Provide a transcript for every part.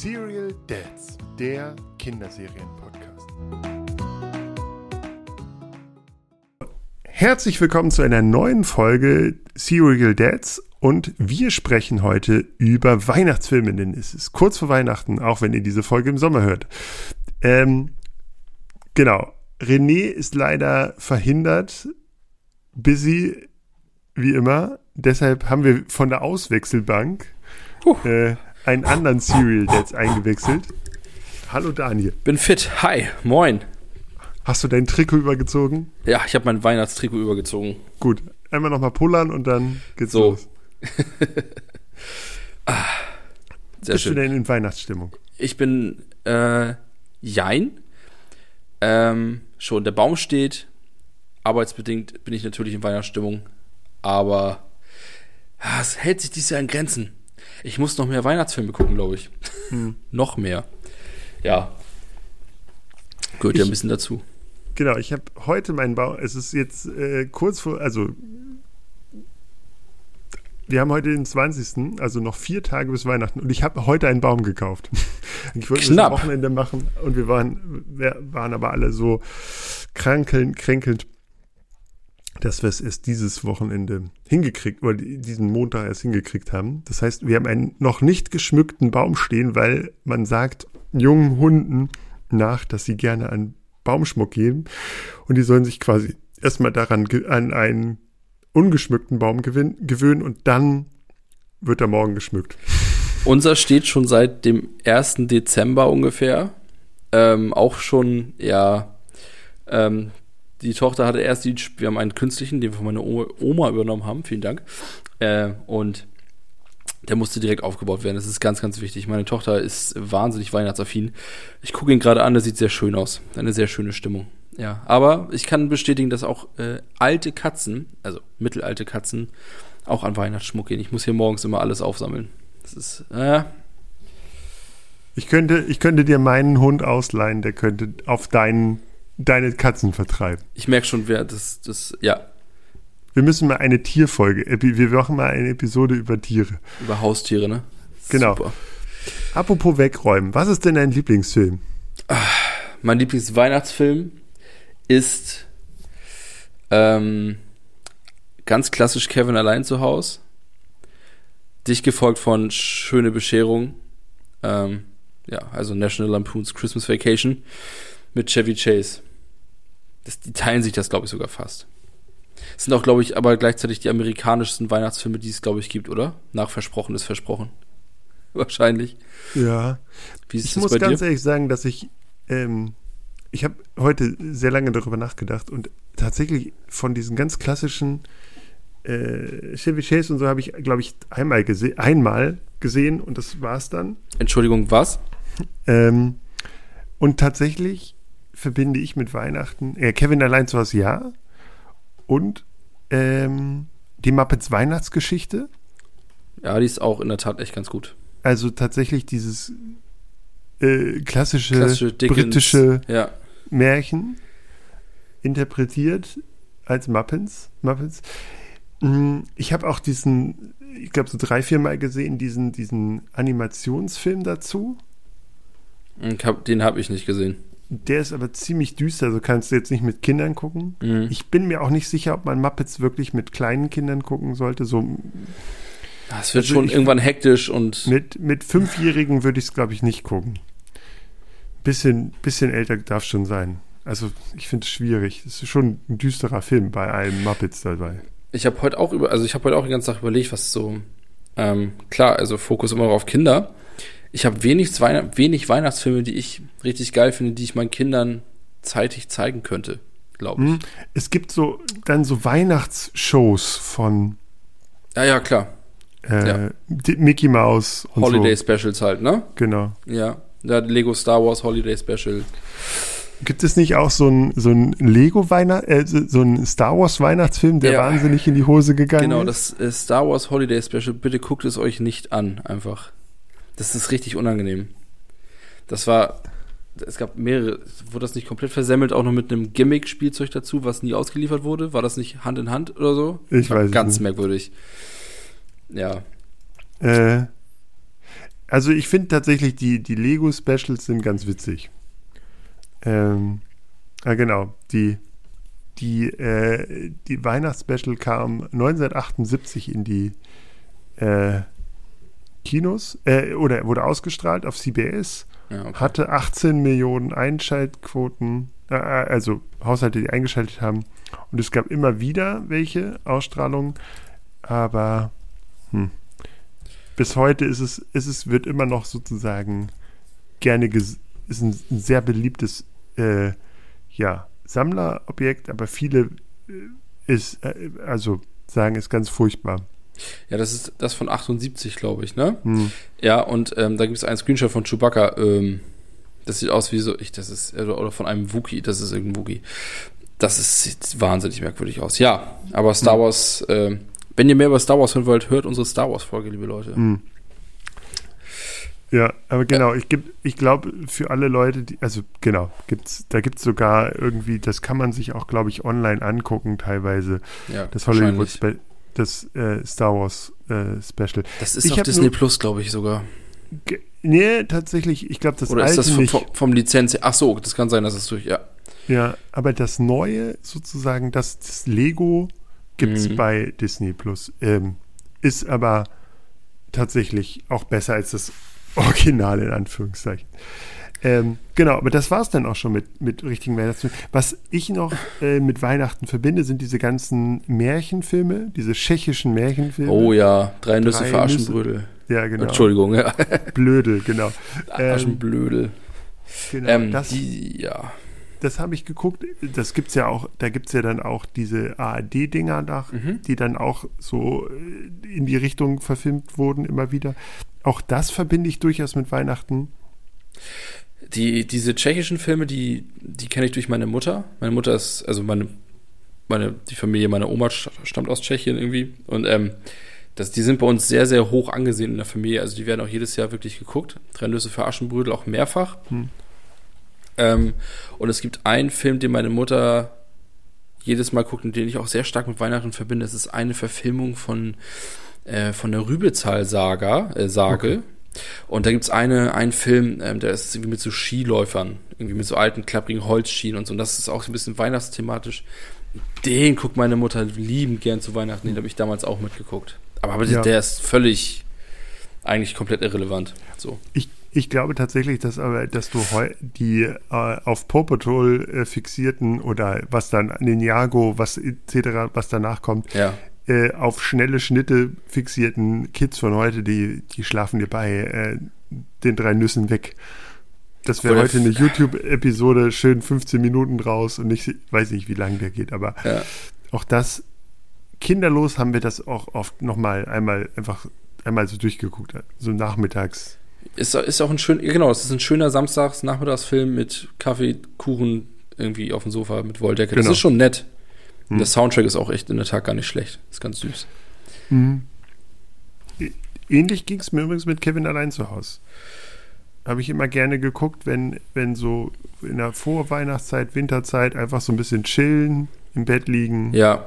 Serial Dads, der Kinderserien-Podcast. Herzlich willkommen zu einer neuen Folge Serial Dads und wir sprechen heute über Weihnachtsfilme, denn es ist kurz vor Weihnachten, auch wenn ihr diese Folge im Sommer hört. Ähm, genau, René ist leider verhindert, busy wie immer. Deshalb haben wir von der Auswechselbank äh, einen anderen Serial Dads eingewechselt. Hallo Daniel. Bin fit. Hi. Moin. Hast du dein Trikot übergezogen? Ja, ich habe mein Weihnachtstrikot übergezogen. Gut. Einmal nochmal pullern und dann geht's So. los. ah, sehr Bist schön. du denn in Weihnachtsstimmung? Ich bin äh, Jein. Ähm, schon der Baum steht. Arbeitsbedingt bin ich natürlich in Weihnachtsstimmung. Aber ah, es hält sich dieses Jahr in Grenzen. Ich muss noch mehr Weihnachtsfilme gucken, glaube ich. noch mehr. Ja. Gehört ja Ich- ein bisschen dazu. Genau, ich habe heute meinen Baum. Es ist jetzt äh, kurz vor, also wir haben heute den 20., also noch vier Tage bis Weihnachten und ich habe heute einen Baum gekauft. Ich wollte das am. Wochenende machen und wir waren, wir waren aber alle so krankelnd, kränkelnd, dass wir es erst dieses Wochenende hingekriegt oder diesen Montag erst hingekriegt haben. Das heißt, wir haben einen noch nicht geschmückten Baum stehen, weil man sagt jungen Hunden nach, dass sie gerne an Baumschmuck geben und die sollen sich quasi erstmal daran an einen ungeschmückten Baum gewöhnen und dann wird er morgen geschmückt. Unser steht schon seit dem 1. Dezember ungefähr. Ähm, auch schon, ja, ähm, die Tochter hatte erst die, wir haben einen künstlichen, den wir von meiner Oma, übernommen haben, vielen Dank. Äh, und der musste direkt aufgebaut werden. Das ist ganz, ganz wichtig. Meine Tochter ist wahnsinnig weihnachtsaffin. Ich gucke ihn gerade an, der sieht sehr schön aus. Eine sehr schöne Stimmung. Ja, aber ich kann bestätigen, dass auch äh, alte Katzen, also mittelalte Katzen, auch an Weihnachtsschmuck gehen. Ich muss hier morgens immer alles aufsammeln. Das ist, äh, Ich könnte, ich könnte dir meinen Hund ausleihen, der könnte auf deinen, deine Katzen vertreiben. ich merke schon, wer das, das, ja, Wir müssen mal eine Tierfolge, wir machen mal eine Episode über Tiere. über Haustiere, ne? Genau. Super. Apropos wegräumen, was ist denn dein Lieblingsfilm? Mein Lieblingsweihnachtsfilm ist ähm, ganz klassisch Kevin allein zu Haus. Dich gefolgt von Schöne Bescherung. Ähm, ja, also National Lampoon's Christmas Vacation mit Chevy Chase. Das, die teilen sich das, glaube ich, sogar fast. Das sind auch, glaube ich, aber gleichzeitig die amerikanischsten Weihnachtsfilme, die es, glaube ich, gibt, oder? Nach Versprochen ist Versprochen. Wahrscheinlich. Ja, Wie ist ich das muss bei ganz dir? ehrlich sagen, dass ich, ähm, ich habe heute sehr lange darüber nachgedacht und tatsächlich von diesen ganz klassischen äh, Chevy Chase und so habe ich, glaube ich, einmal, gese einmal gesehen und das war's dann. Entschuldigung, was? Ähm, und tatsächlich verbinde ich mit Weihnachten, äh, Kevin allein zu Hause, ja. Und ähm, die Muppets Weihnachtsgeschichte. Ja, die ist auch in der Tat echt ganz gut. Also tatsächlich dieses äh, klassische, Klassische Dickens, britische Ja. Märchen interpretiert als Muppets. Muppets. Mm, Ich habe auch diesen, ich glaube so drei, vier Mal gesehen, diesen, diesen Animationsfilm dazu. Hab, den habe ich nicht gesehen. Der ist aber ziemlich düster, also kannst du jetzt nicht mit Kindern gucken. Mhm. Ich bin mir auch nicht sicher, ob man Muppets wirklich mit kleinen Kindern gucken sollte. So Es wird Also schon ich- irgendwann hektisch und mit, mit Fünfjährigen würde ich es, glaube ich, nicht gucken. Bisschen, bisschen älter darf schon sein. Also ich finde es schwierig. Es ist schon ein düsterer Film bei allen Muppets dabei. ich habe heute auch über, also ich habe heute auch den ganzen Tag überlegt, was so ähm, klar, also Fokus immer auf Kinder. Ich habe wenig, Weihn wenig Weihnachtsfilme, die ich richtig geil finde, die ich meinen Kindern zeitig zeigen könnte, glaube ich. Hm? Es gibt so dann so Weihnachtsshows von Ja, ja, klar. äh, Ja. Mickey Mouse und Holiday so. Specials halt, ne? Genau. Ja. Ja, Lego Star Wars Holiday Special. Gibt es nicht auch so ein, so ein Lego Weihnacht, äh, so ein Star Wars Weihnachtsfilm, der Ja. wahnsinnig in die Hose gegangen Genau, ist? das äh, Star Wars Holiday Special, bitte guckt es euch nicht an, einfach. Das ist richtig unangenehm. Das war, es gab mehrere, wurde das nicht komplett versemmelt, auch noch mit einem Gimmick-Spielzeug dazu, was nie ausgeliefert wurde? War das nicht Hand in Hand oder so? Ich War weiß Ganz nicht. merkwürdig. Ja. Äh, also ich finde tatsächlich, die, die Lego-Specials sind ganz witzig. Ähm, ja, genau. Die, die, äh, die Weihnachtsspecial kam 1978 in die äh, Kinos äh, oder wurde ausgestrahlt auf CBS, Ja, okay. hatte 18 Millionen Einschaltquoten, äh, also Haushalte, die eingeschaltet haben. Und es gab immer wieder welche Ausstrahlungen, aber hm, bis heute ist es, ist es, wird immer noch sozusagen gerne, ist ein, ein sehr beliebtes äh, ja, Sammlerobjekt, aber viele äh, ist, äh, also sagen, ist ganz furchtbar. Ja, das ist das von 78, glaube ich, ne? Hm. Ja, und ähm, da gibt es einen Screenshot von Chewbacca. Ähm, das sieht aus wie so, ich, das ist, oder oder von einem Wookie, das ist irgendein Wookie. Das ist, sieht wahnsinnig merkwürdig aus. Ja, aber Star Hm. Wars, äh, wenn ihr mehr über Star Wars hören wollt, hört unsere Star Wars-Folge, liebe Leute. Hm. Ja, aber genau, ich, ich glaube, für alle Leute, die, also genau, gibt's, da gibt es sogar irgendwie, das kann man sich auch, glaube ich, online angucken, teilweise, Ja, das Hollywood. Spe das äh, Star Wars äh, Special. Das ist Ich auf Disney nur- Plus, glaube ich sogar. Nee, tatsächlich, ich glaube, das Oder ist das vom, vom Lizenz? Ach so, das kann sein, dass es durch, ja. Ja, aber das Neue sozusagen, das, das Lego gibt es Mhm. bei Disney Plus. Ähm, ist aber tatsächlich auch besser als das Original in Anführungszeichen. Ähm, genau, aber das war es dann auch schon mit, mit richtigen Weihnachtsfilmen. Was ich noch äh, mit Weihnachten verbinde, sind diese ganzen Märchenfilme, diese tschechischen Märchenfilme. Oh ja, drei Nüsse Drei für. Aschenbrödel. Ja, genau. Entschuldigung, ja. Blödel, genau. Ähm, Aschenblödel. genau. Ähm, das die, ja. das habe ich geguckt. Das gibt's ja auch, da gibt es ja dann auch diese ARD-Dinger nach, Mhm. die dann auch so äh, in die Richtung verfilmt wurden, immer wieder. Auch das verbinde ich durchaus mit Weihnachten. Die, diese tschechischen Filme, die, die kenne ich durch meine Mutter. Meine Mutter ist, also meine, meine, die Familie meiner Oma st- stammt aus Tschechien irgendwie. Und ähm, das, die sind bei uns sehr, sehr hoch angesehen in der Familie. Also die werden auch jedes Jahr wirklich geguckt. Drei Nüsse für Aschenbrödel auch mehrfach. Hm. Ähm, und es gibt einen Film, den meine Mutter jedes Mal guckt und den ich auch sehr stark mit Weihnachten verbinde. Das ist eine Verfilmung von, äh, von der Rübezahl-Saga, äh, Sage. Und da gibt's eine, einen Film, ähm, der ist irgendwie mit so Skiläufern, irgendwie mit so alten, klapprigen Holzschienen und so. Und das ist auch so ein bisschen weihnachtsthematisch. Den guckt meine Mutter liebend gern zu Weihnachten. Den habe ich damals auch mitgeguckt. Aber, aber Ja. der ist völlig, eigentlich komplett irrelevant. So. Ich, ich glaube tatsächlich, dass aber, dass du die äh, auf Paw Patrol äh, fixierten oder was dann Ninjago, was etc., was danach kommt, Ja. Äh, auf schnelle Schnitte fixierten Kids von heute, die, die schlafen dir bei äh, den drei Nüssen weg. Das wäre heute eine YouTube-Episode, schön 15 Minuten draus und ich weiß nicht, wie lang der geht, aber Ja. auch das, kinderlos haben wir das auch oft nochmal einmal einfach einmal so durchgeguckt, so nachmittags. Ist, ist auch ein schön, genau, es ist ein schöner Samstags-Nachmittagsfilm mit Kaffee, Kuchen irgendwie auf dem Sofa mit Wolldecke. Das Genau. ist schon nett. Und Hm. der Soundtrack ist auch echt in der Tat gar nicht schlecht. Ist ganz süß. Ä- Ähnlich ging es mir übrigens mit Kevin allein zu Hause. Habe ich immer gerne geguckt, wenn, wenn so in der Vorweihnachtszeit, Winterzeit einfach so ein bisschen chillen, im Bett liegen. Ja.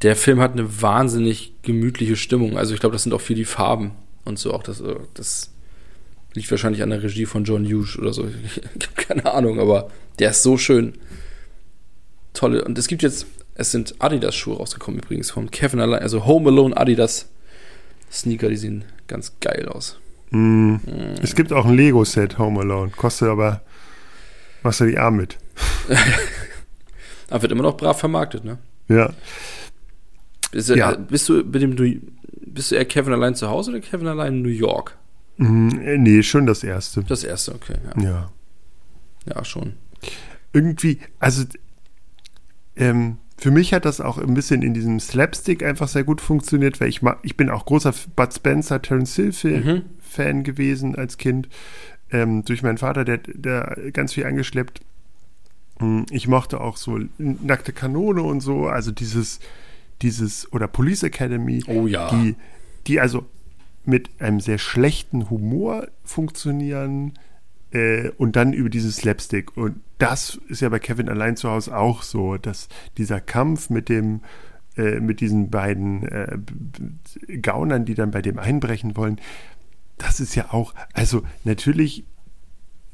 Der Film hat eine wahnsinnig gemütliche Stimmung. Also ich glaube, das sind auch viel die Farben und so auch. Das, äh, das liegt wahrscheinlich an der Regie von John Hughes oder so. Ich habe keine Ahnung, aber der ist so schön. Tolle. Und es gibt jetzt, es sind Adidas-Schuhe rausgekommen übrigens von Kevin allein. Also Home Alone Adidas Sneaker, die sehen ganz geil aus. Mm. Es gibt auch ein Lego-Set Home Alone, kostet aber, machst du die Arm mit. Aber wird immer noch brav vermarktet, ne? Ja. Bist, du- Ja. bist du mit dem bist du eher Kevin allein zu Hause oder Kevin allein in New York? Mm, äh, nee, schon das erste. Das erste, okay. Ja, Ja. ja schon. Irgendwie, also ähm, für mich hat das auch ein bisschen in diesem Slapstick einfach sehr gut funktioniert, weil ich, ma- ich bin auch großer Bud Spencer, Terence Hill Film, Mhm. Fan gewesen als Kind. Ähm, durch meinen Vater, der, der ganz viel eingeschleppt. Hm, Ich mochte auch so nackte Kanone und so, also dieses, dieses, oder Police Academy, Oh ja. die, die also mit einem sehr schlechten Humor funktionieren äh, und dann über diesen Slapstick. Und das ist ja bei Kevin allein zu Hause auch so, dass dieser Kampf mit dem äh, mit diesen beiden äh, Gaunern, die dann bei dem einbrechen wollen, das ist ja auch, also natürlich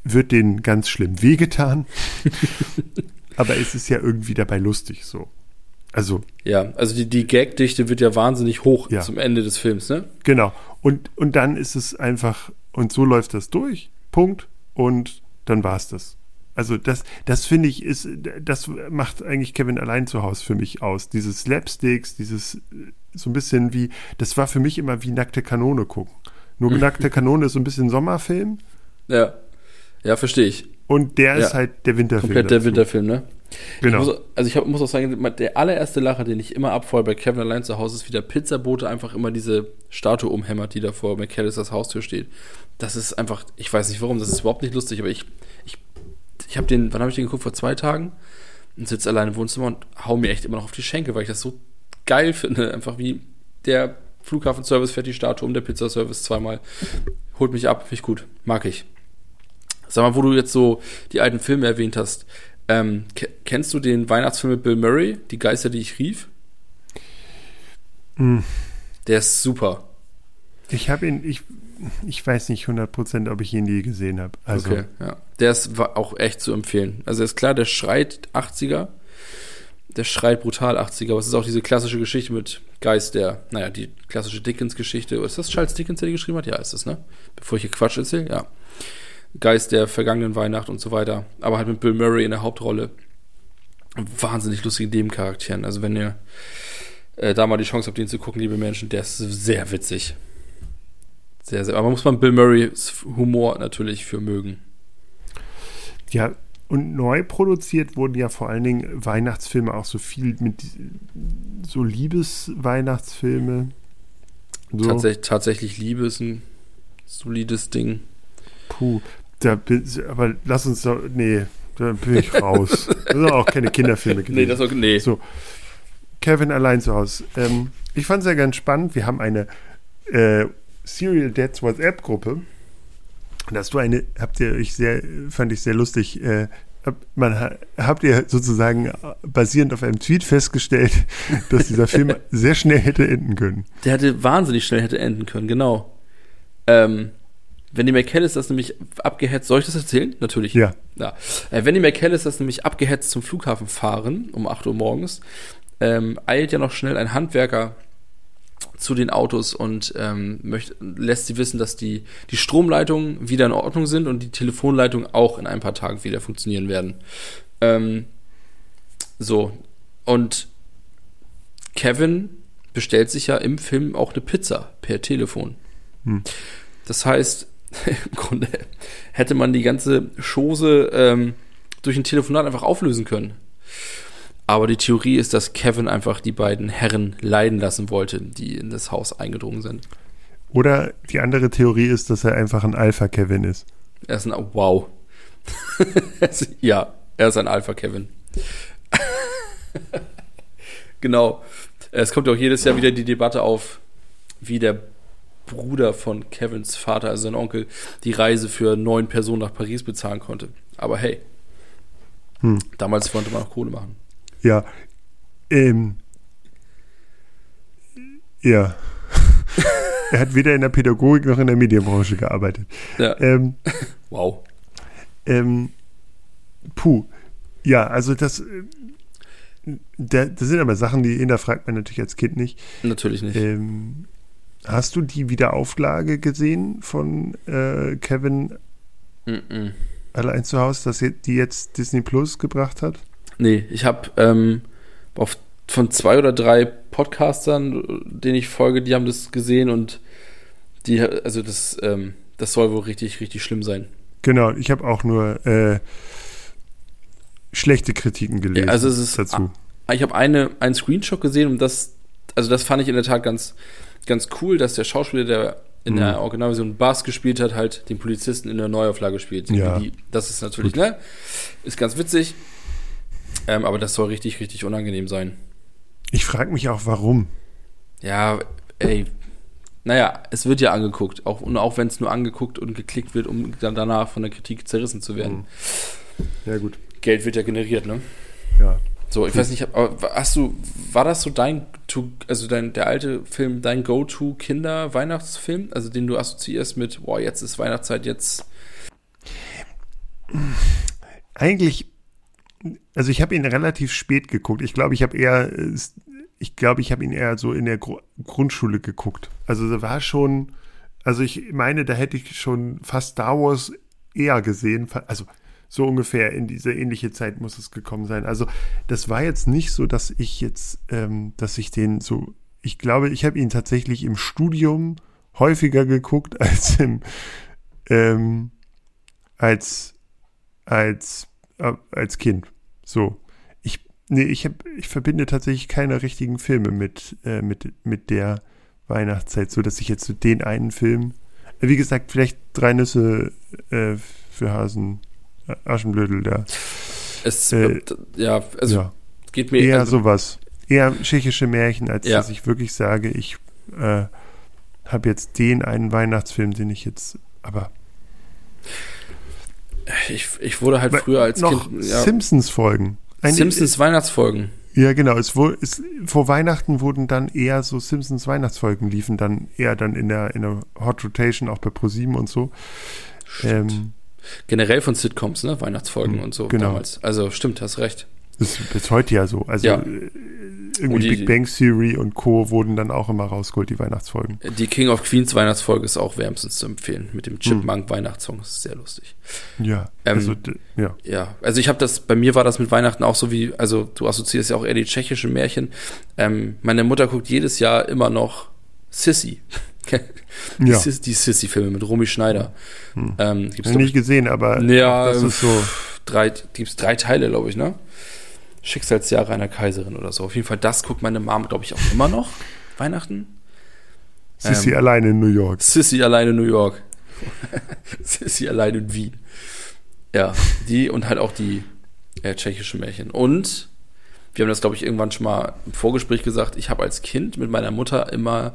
wird denen ganz schlimm wehgetan, aber es ist ja irgendwie dabei lustig so. Also. Ja, also die, die Gagdichte wird ja wahnsinnig hoch ja. zum Ende des Films, ne? Genau. Und, und dann ist es einfach, und so läuft das durch, Punkt, und dann war es das. Also das, das finde ich, ist, das macht eigentlich Kevin allein zu Hause für mich aus. Dieses Slapsticks, dieses so ein bisschen wie, das war für mich immer wie nackte Kanone gucken. Nur nackte Kanone ist so ein bisschen Sommerfilm. Ja. Ja, verstehe ich. Und der ja. ist halt der Winterfilm. Komplett der Winterfilm, ne? Genau. Muss, also ich hab, muss auch sagen, der allererste Lacher, den ich immer abfall bei Kevin allein zu Hause, ist, wie der Pizzabote einfach immer diese Statue umhämmert, die da vor McAllisters Haustür steht. Das ist einfach, ich weiß nicht warum, das ist überhaupt nicht lustig, aber ich, ich, ich habe den, wann habe ich den geguckt? Vor zwei Tagen und sitze allein im Wohnzimmer und hau mir echt immer noch auf die Schenkel, weil ich das so geil finde. Einfach wie der Flughafenservice fährt die Statue um, der Pizzaservice zweimal. Holt mich ab, finde ich gut. Mag ich. Sag mal, wo du jetzt so die alten Filme erwähnt hast. Ähm, kennst du den Weihnachtsfilm mit Bill Murray, Die Geister, die ich rief? Mm. Der ist super. Ich habe ihn, ich, ich weiß nicht 100%, ob ich ihn je gesehen habe. Also. Okay, ja. Der ist auch echt zu empfehlen. Also ist klar, der schreit 80er. Der schreit brutal 80er. Aber es ist auch diese klassische Geschichte mit Geist, der, naja, die klassische Dickens-Geschichte. Ist das Charles Dickens, der die geschrieben hat? Ja, ist das, ne? Bevor ich hier Quatsch erzähle, ja. Geist der vergangenen Weihnacht und so weiter. Aber halt mit Bill Murray in der Hauptrolle. Wahnsinnig lustigen Nebencharakteren. Also wenn ihr äh, da mal die Chance habt, den zu gucken, liebe Menschen, der ist sehr witzig. Sehr, sehr. Aber muss man Bill Murrays Humor natürlich für mögen. Ja, und neu produziert wurden ja vor allen Dingen Weihnachtsfilme auch so viel mit so Liebes-Weihnachtsfilme. So. Tatsächlich, tatsächlich Liebe ist ein solides Ding. Puh, da bin, aber lass uns doch, nee, da bin ich raus. das sind auch keine Kinderfilme gewesen. Nee, das auch, nee. So, Kevin allein zu Hause. Ähm, ich fand es ja ganz spannend. Wir haben eine äh, Serial Dads WhatsApp-Gruppe. Dass du eine, habt ihr euch sehr, fand ich sehr lustig, äh, man habt ihr sozusagen basierend auf einem Tweet festgestellt, dass dieser Film sehr schnell hätte enden können. Der hätte wahnsinnig schnell hätte enden können, genau. Ähm, wenn die McKellis das nämlich abgehetzt, soll ich das erzählen? Natürlich. Ja. ja. Äh, wenn die McKellis das nämlich abgehetzt zum Flughafen fahren, um 8 Uhr morgens, ähm, eilt ja noch schnell ein Handwerker zu den Autos und ähm, möchte, lässt sie wissen, dass die, die Stromleitungen wieder in Ordnung sind und die Telefonleitungen auch in ein paar Tagen wieder funktionieren werden. Ähm, so. Und Kevin bestellt sich ja im Film auch eine Pizza per Telefon. Hm. Das heißt, im Grunde hätte man die ganze Chose ähm, durch ein Telefonat einfach auflösen können. Aber die Theorie ist, dass Kevin einfach die beiden Herren leiden lassen wollte, die in das Haus eingedrungen sind. Oder die andere Theorie ist, dass er einfach ein Alpha-Kevin ist. Er ist ein, wow. ja, er ist ein Alpha-Kevin. genau. Es kommt auch jedes Jahr wieder die Debatte auf, wie der Bruder von Kevins Vater, also sein Onkel, die Reise für neun Personen nach Paris bezahlen konnte. Aber hey, hm. damals wollte man auch Kohle machen. Ja. Ähm. Ja. er hat weder in der Pädagogik noch in der Medienbranche gearbeitet. Ja. Ähm, wow. Ähm, puh. Ja, also das. Da, das sind aber Sachen, die hinterfragt man natürlich als Kind nicht. Natürlich nicht. Ähm, Hast du die Wiederauflage gesehen von äh, Kevin mm -mm. allein zu Hause, dass die jetzt Disney Plus gebracht hat? Nee, ich habe ähm, von zwei oder drei Podcastern, denen ich folge, die haben das gesehen und die, also das, ähm, das soll wohl richtig, richtig schlimm sein. Genau, ich habe auch nur äh, schlechte Kritiken gelesen ja, also es ist, dazu. Ich habe eine, einen Screenshot gesehen und das, also das fand ich in der Tat ganz, ganz cool, dass der Schauspieler, der in mhm. der Originalversion Bass gespielt hat, halt den Polizisten in der Neuauflage spielt. Ja. das ist natürlich, Gut. ne? Ist ganz witzig. Ähm, aber das soll richtig, richtig unangenehm sein. Ich frage mich auch, warum. Ja, ey. Naja, es wird ja angeguckt. Auch, und auch wenn es nur angeguckt und geklickt wird, um dann danach von der Kritik zerrissen zu werden. Mhm. Ja, gut. Geld wird ja generiert, ne? Ja. So, ich weiß nicht, aber hast du, war das so dein, also dein, der alte Film, dein Go-To-Kinder-Weihnachtsfilm, also den du assoziierst mit, boah, jetzt ist Weihnachtszeit, jetzt. Eigentlich, also ich habe ihn relativ spät geguckt. Ich glaube, ich habe eher, ich glaube, ich habe ihn eher so in der Gru Grundschule geguckt. Also da war schon, also ich meine, da hätte ich schon fast Star Wars eher gesehen. Also so ungefähr in diese ähnliche Zeit muss es gekommen sein. Also das war jetzt nicht so, dass ich jetzt, ähm, dass ich den so, ich glaube, ich habe ihn tatsächlich im Studium häufiger geguckt als im, ähm, als, als, äh, als Kind. So. Ich, nee, ich habe, ich verbinde tatsächlich keine richtigen Filme mit, äh, mit, mit der Weihnachtszeit, so dass ich jetzt so den einen Film, wie gesagt, vielleicht drei Nüsse äh, für Hasen Aschenblödel da. Es, äh, ja, also ja. geht mir eher also, sowas. Eher tschechische Märchen, als ja. dass ich wirklich sage, ich äh, habe jetzt den einen Weihnachtsfilm, den ich jetzt, aber ich, ich wurde halt früher als noch Kind. Ja. Simpsons-Folgen. Simpsons Weihnachtsfolgen. Ja, genau. Es, wo, es, vor Weihnachten wurden dann eher so Simpsons Weihnachtsfolgen liefen dann eher dann in der, in der Hot Rotation, auch bei ProSieben und so. Ähm, generell von Sitcoms, ne? Weihnachtsfolgen mhm, und so genau. damals. Also stimmt, hast recht. Das ist bis heute ja so. Also ja. Äh, irgendwie die, Big Bang Theory und Co. wurden dann auch immer rausgeholt, die Weihnachtsfolgen. Die King of Queens Weihnachtsfolge ist auch wärmstens zu empfehlen. Mit dem Chipmunk hm. Weihnachtssong. Das ist sehr lustig. Ja. Ähm, also, ja. Ja. Also ich habe das, bei mir war das mit Weihnachten auch so wie, also du assoziierst ja auch eher die tschechischen Märchen. Ähm, meine Mutter guckt jedes Jahr immer noch Sissy. Die, ja. Die Sissy-Filme mit Romy Schneider. Hm. Ähm, gibt's nicht gesehen, aber ja, das ist so. Drei, gibt's drei Teile, glaube ich, ne? Schicksalsjahre einer Kaiserin oder so. Auf jeden Fall, das guckt meine Mom, glaube ich, auch immer noch. Weihnachten. Sissy ähm, alleine in New York. Sissy alleine in New York. Sissy alleine in Wien. Ja, die und halt auch die äh, tschechische Märchen. Und wir haben das, glaube ich, irgendwann schon mal im Vorgespräch gesagt. Ich habe als Kind mit meiner Mutter immer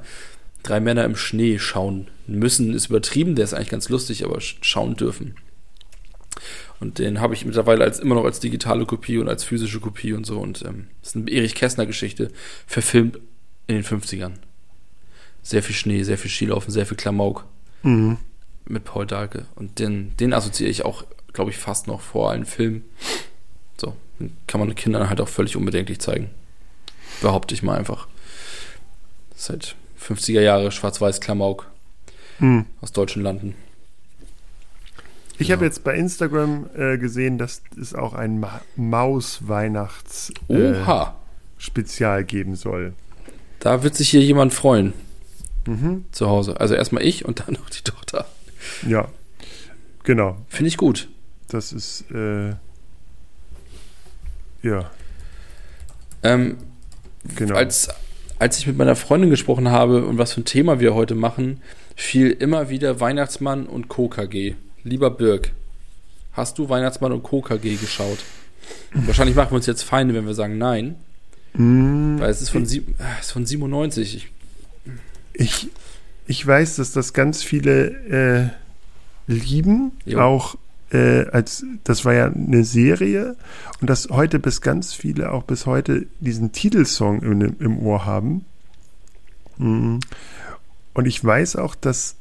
drei Männer im Schnee schauen müssen, ist übertrieben, der ist eigentlich ganz lustig, aber schauen dürfen. Und den habe ich mittlerweile als immer noch als digitale Kopie und als physische Kopie und so. Und ähm, das ist eine Erich Kästner-Geschichte, verfilmt in den 50ern. Sehr viel Schnee, sehr viel Skilaufen, sehr viel Klamauk. Mhm. Mit Paul Dahlke. Und den, den assoziiere ich auch, glaube ich, fast noch vor allen Filmen. So, den kann man Kindern halt auch völlig unbedenklich zeigen. Behaupte ich mal einfach. Das ist halt 50er Jahre Schwarz-Weiß-Klamauk hm. aus deutschen Landen. Ich ja. habe jetzt bei Instagram äh, gesehen, dass es auch ein Ma Maus-Weihnachts-Spezial äh, geben soll. Da wird sich hier jemand freuen. Mhm. Zu Hause. Also erstmal ich und dann noch die Tochter. Ja, genau. Finde ich gut. Das ist, äh, ja. Ähm, genau. Als als ich mit meiner Freundin gesprochen habe und was für ein Thema wir heute machen, fiel immer wieder Weihnachtsmann und KKG. Lieber Birg, hast du Weihnachtsmann und KKG geschaut? Wahrscheinlich machen wir uns jetzt Feinde, wenn wir sagen nein. Mm, weil es ist von, sieb, äh, ist von 97. Ich, ich, ich weiß, dass das ganz viele äh, lieben, jo. auch äh, als das war ja eine Serie und dass heute bis ganz viele auch bis heute diesen Titelsong im, im Ohr haben. Mhm. Und ich weiß auch, dass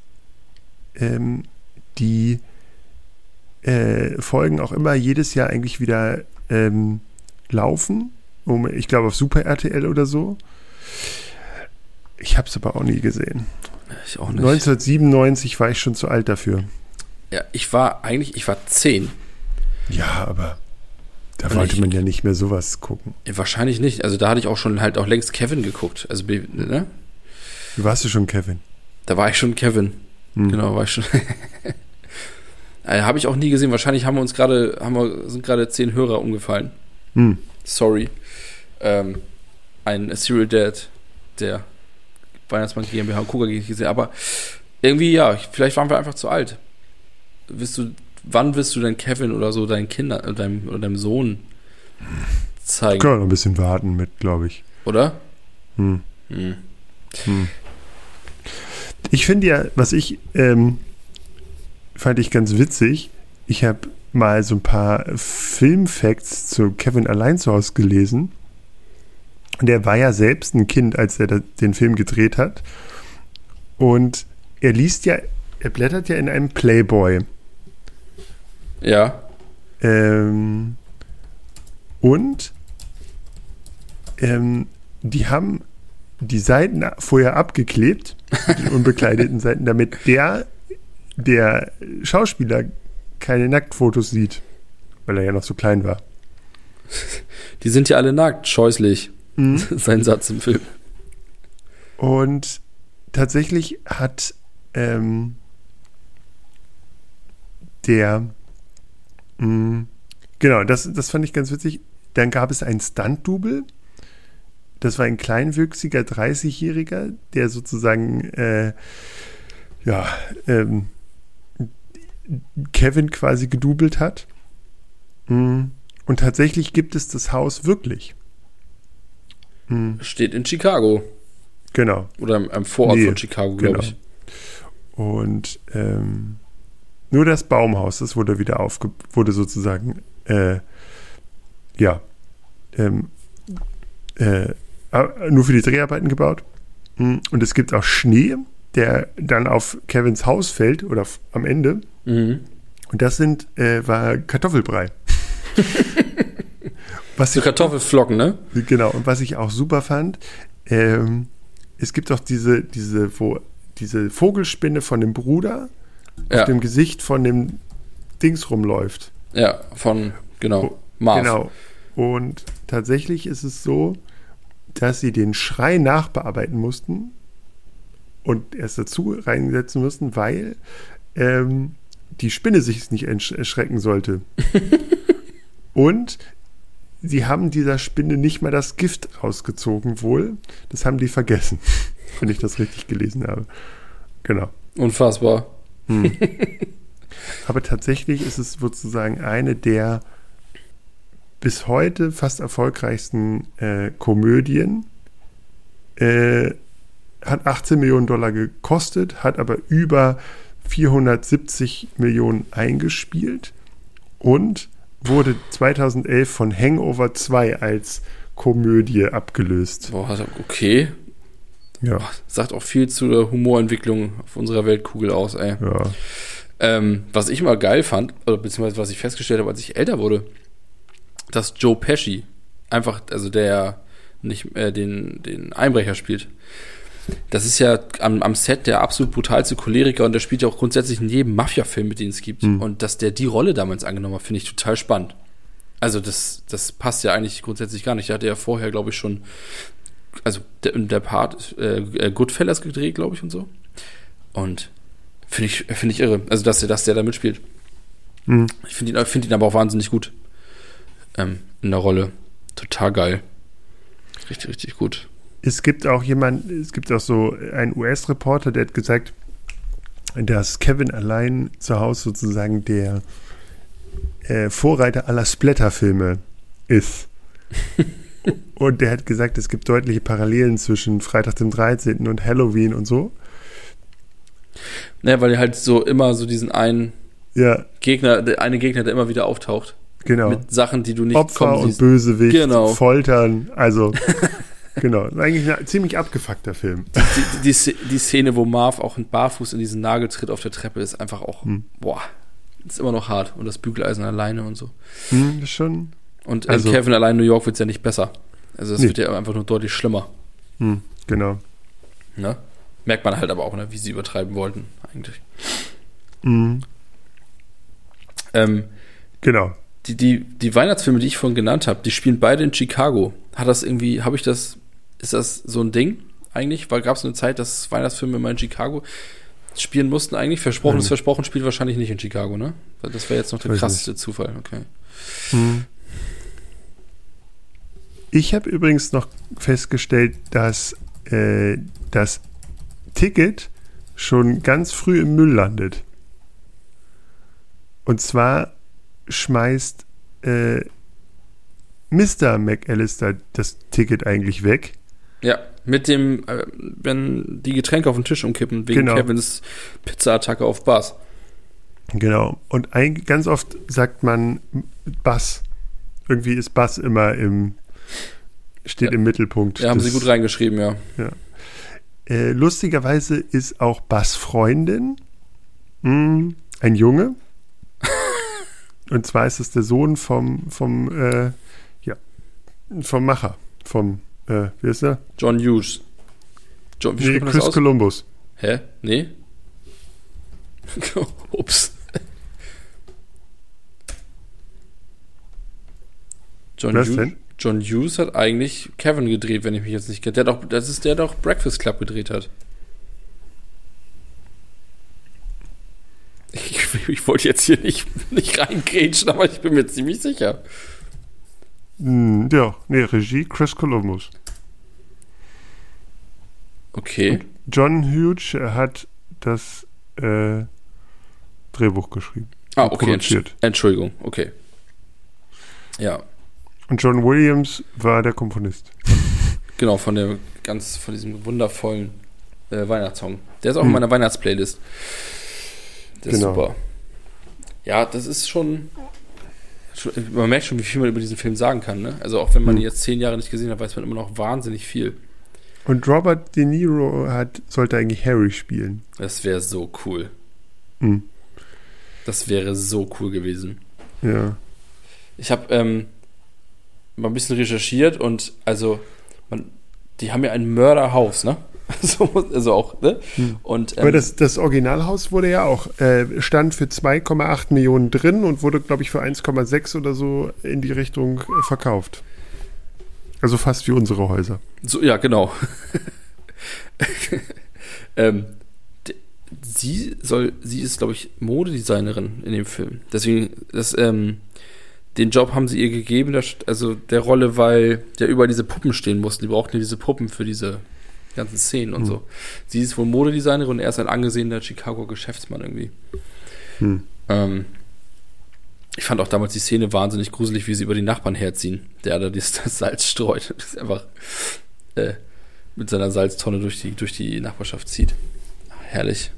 ähm, die äh, Folgen auch immer jedes Jahr eigentlich wieder ähm, laufen. Um, ich glaube auf Super RTL oder so. Ich habe es aber auch nie gesehen. Ich auch nicht. 1997 war ich schon zu alt dafür. Ja, ich war eigentlich, ich war zehn. Ja, aber da Und wollte ich, man ja nicht mehr sowas gucken. Wahrscheinlich nicht. Also da hatte ich auch schon halt auch längst Kevin geguckt. Also, ne? Wie warst du schon Kevin? Da war ich schon Kevin. Hm. Genau, war ich schon. äh, Habe ich auch nie gesehen. Wahrscheinlich haben wir uns gerade, haben wir, sind gerade zehn Hörer umgefallen. Hm. Sorry. Ähm, ein Serial Dad, der Weihnachtsmann GmbH und KUKA gesehen. Aber irgendwie, ja, vielleicht waren wir einfach zu alt wirst du, wann wirst du denn Kevin oder so deinen Kindern, äh, deinem, oder deinem Sohn zeigen? Können wir noch ein bisschen warten mit, glaube ich. Oder? Hm. Hm. Hm. Ich finde ja, was ich ähm, fand ich ganz witzig. Ich habe mal so ein paar Filmfacts zu Kevin allein zu Hause gelesen. Der war ja selbst ein Kind, als er den Film gedreht hat. Und er liest ja, er blättert ja in einem Playboy. Ja. Ähm, und ähm, die haben die Seiten vorher abgeklebt, die unbekleideten Seiten, damit der, der Schauspieler keine Nacktfotos sieht, weil er ja noch so klein war. Die sind ja alle nackt, scheußlich. Mhm. Sein Satz im Film. Und tatsächlich hat ähm, der, genau, das, das fand ich ganz witzig. Dann gab es ein Stunt-Double. Das war ein kleinwüchsiger 30-Jähriger, der sozusagen, äh, ja, ähm, Kevin quasi gedoubelt hat. Mm, und tatsächlich gibt es das Haus wirklich. Mm. Steht in Chicago. Genau. Oder im, Vorort nee, von Chicago, glaube genau. ich. Und ähm, nur das Baumhaus, das wurde wieder aufge wurde sozusagen äh, ja ähm, äh, nur für die Dreharbeiten gebaut. Mm, und es gibt auch Schnee, der dann auf Kevins Haus fällt oder am Ende. Mhm. Und das sind äh, war Kartoffelbrei. was so Kartoffelflocken, ne? Genau. Und was ich auch super fand, ähm, es gibt auch diese, diese, wo, diese Vogelspinne von dem Bruder ja. auf dem Gesicht von dem Dings rumläuft. Ja, von, genau, Marv. Genau. Und tatsächlich ist es so, dass sie den Schrei nachbearbeiten mussten und erst dazu reinsetzen mussten, weil ähm, die Spinne sich nicht erschrecken sollte. und sie haben dieser Spinne nicht mal das Gift rausgezogen, wohl. Das haben die vergessen, wenn ich das richtig gelesen habe. Genau. Unfassbar. Hm. Aber tatsächlich ist es sozusagen eine der bis heute fast erfolgreichsten äh, Komödien. Äh, hat 18 Millionen Dollar gekostet, hat aber über 470 Millionen eingespielt und wurde 2011 von Hangover 2 als Komödie abgelöst. Boah, also, okay. Ja. sagt auch viel zu der Humorentwicklung auf unserer Weltkugel aus, ey. Ja. Ähm, was ich mal geil fand, oder beziehungsweise was ich festgestellt habe, als ich älter wurde, dass Joe Pesci einfach, also der nicht äh, den, den Einbrecher spielt, das ist ja am, am Set der absolut brutalste Choleriker und der spielt ja auch grundsätzlich in jedem Mafia-Film, mit dem es gibt. Mhm. Und dass der die Rolle damals angenommen hat, finde ich total spannend. Also das, das passt ja eigentlich grundsätzlich gar nicht. Der hatte ja vorher, glaube ich, schon, also der, der Part äh, äh, Goodfellas gedreht, glaube ich, und so. Und finde ich, finde ich irre. Also dass der, dass der da mitspielt. Mhm. Ich finde ihn, find ihn aber auch wahnsinnig gut. Ähm, in der Rolle. Total geil. Richtig, richtig gut es gibt auch jemand, es gibt auch so einen US-Reporter, der hat gesagt, dass Kevin allein zu Hause sozusagen der äh, Vorreiter aller Splatter-Filme ist. und der hat gesagt, es gibt deutliche Parallelen zwischen Freitag dem 13. und Halloween und so. Naja, weil er halt so immer so diesen einen ja. Gegner, der eine Gegner, der immer wieder auftaucht. Genau. Mit Sachen, die du nicht Opfer und Bösewicht, genau. Foltern, also Genau, eigentlich ein ziemlich abgefuckter Film. Die, die, die, die, Szene, wo Marv auch ein Barfuß in diesen Nagel tritt auf der Treppe, ist einfach auch, hm. boah, ist immer noch hart. Und das Bügeleisen alleine und so. Hm, das schon. Und also, Kevin allein in New York wird es ja nicht besser. Also es nee. wird ja einfach nur deutlich schlimmer. Hm, genau. Ne? Merkt man halt aber auch, ne, wie sie übertreiben wollten, eigentlich. Mhm. Ähm, genau. Die, die, die Weihnachtsfilme, die ich vorhin genannt habe, die spielen beide in Chicago. Hat das irgendwie, habe ich das ist das so ein Ding eigentlich? Weil gab es eine Zeit, dass Weihnachtsfilme immer in Chicago spielen mussten eigentlich? Versprochen ist versprochen, spielt wahrscheinlich nicht in Chicago, ne? Das wäre jetzt noch der krasseste. Zufall, okay. Hm. Ich habe übrigens noch festgestellt, dass äh, das Ticket schon ganz früh im Müll landet. Und zwar schmeißt äh, Mr. McAllister das Ticket eigentlich weg ja, mit dem, äh, wenn die Getränke auf den Tisch umkippen, wegen genau. Kevins Pizza-Attacke auf Bars. Genau. Und ein, ganz oft sagt man Bass. Irgendwie ist Bass immer im, steht Ja. im Mittelpunkt. Ja, haben des- sie gut reingeschrieben, ja. Äh, lustigerweise ist auch Bass Freundin mh, ein Junge. Und zwar ist es der Sohn vom, vom, äh, ja, vom Macher, vom, äh, wie ist er? John Hughes. John, wie Nee, Chris? Columbus. Hä? Nee? Ups. John Was Hughes, denn? John Hughes hat eigentlich Kevin gedreht, wenn ich mich jetzt nicht kenne. Der hat auch, das ist der, der auch Breakfast Club gedreht hat. Ich, ich wollte jetzt hier nicht, nicht reingrätschen, aber ich bin mir ziemlich sicher. Hm, ja, nee, Regie Chris Columbus. Okay. John Hughes hat das äh, Drehbuch geschrieben. Ah, okay. Entschuldigung. Okay. Ja. Und John Williams war der Komponist. Genau, von der ganz, von diesem wundervollen äh, Weihnachtssong. Der ist auch in Hm. meiner Weihnachtsplaylist. Der ist Genau. super. Ja, das ist schon, schon. Man merkt schon, wie viel man über diesen Film sagen kann. Ne? Also auch wenn man Hm. ihn jetzt zehn Jahre nicht gesehen hat, weiß man immer noch wahnsinnig viel. Und Robert De Niro hat, sollte eigentlich Harry spielen. Das wäre so cool. Hm. Das wäre so cool gewesen. Ja. Ich habe ähm, mal ein bisschen recherchiert und also, man, die haben ja ein Mörderhaus, ne? so, also auch, ne? Hm. Und, ähm, Aber das, das Originalhaus wurde ja auch, äh, stand für 2,8 Millionen drin und wurde, glaube ich, für 1,6 oder so in die Richtung äh, verkauft. Also fast wie unsere Häuser. So, ja, genau. ähm, sie soll, sie ist, glaube ich, Modedesignerin in dem Film. Deswegen, das, ähm, den Job haben sie ihr gegeben, also der Rolle, weil ja überall diese Puppen stehen mussten. Die brauchten ja diese Puppen für diese ganzen Szenen und Hm. so. Sie ist wohl Modedesignerin und er ist ein angesehener Chicago Geschäftsmann irgendwie. Hm. Ähm, ich fand auch damals die Szene wahnsinnig gruselig, wie sie über die Nachbarn herziehen, der da das, das Salz streut. Das einfach äh, mit seiner Salztonne durch die, durch die Nachbarschaft zieht. Herrlich.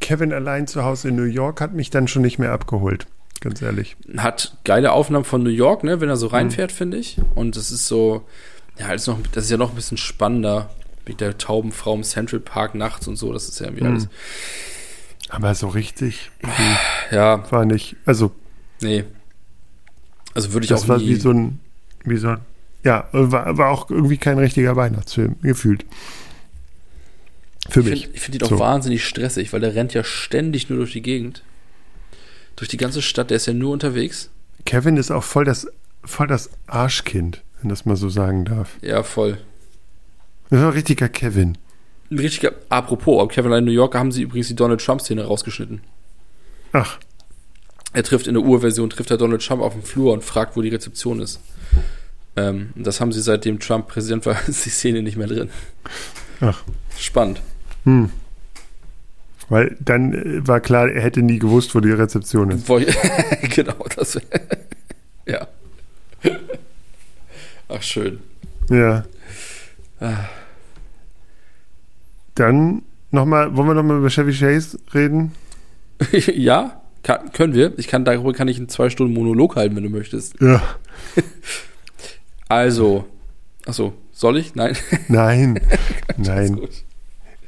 Kevin allein zu Hause in New York hat mich dann schon nicht mehr abgeholt. Ganz ehrlich. Hat geile Aufnahmen von New York, ne, wenn er so reinfährt, finde ich. Und das ist so, ja, das ist, noch, das ist ja noch ein bisschen spannender mit der tauben Frau im Central Park nachts und so. Das ist ja irgendwie Hm. alles. Aber so richtig Ja, war nicht. Also, nee. Also würde ich das auch war nie, wie so ein, wie so ein, ja, war, war auch irgendwie kein richtiger Weihnachtsfilm, gefühlt. Für Ich mich. finde find ihn auch So. wahnsinnig stressig, weil der rennt ja ständig nur durch die Gegend. Durch die ganze Stadt, der ist ja nur unterwegs. Kevin ist auch voll das, voll das Arschkind, wenn das mal so sagen darf. Ja, voll. Das ist ein richtiger Kevin. Ein richtiger, apropos, Kevin in New York haben sie übrigens die Donald Trump-Szene rausgeschnitten. Ach, Er trifft in der Urversion, trifft er Donald Trump auf dem Flur und fragt, wo die Rezeption ist. Ähm, das haben sie seitdem Trump Präsident war, ist die Szene nicht mehr drin. Ach. Spannend. hm. Weil dann äh, war klar, er hätte nie gewusst, wo die Rezeption ist. Genau, das Ja. Ach, schön. Ja. Ah. Dann nochmal, wollen wir nochmal über Chevy Chase reden? ja, kann, können wir. Ich kann, darüber kann ich einen zwei Stunden Monolog halten, wenn du möchtest. Ja. Also, achso, soll ich? Nein. Nein. Nein. gut.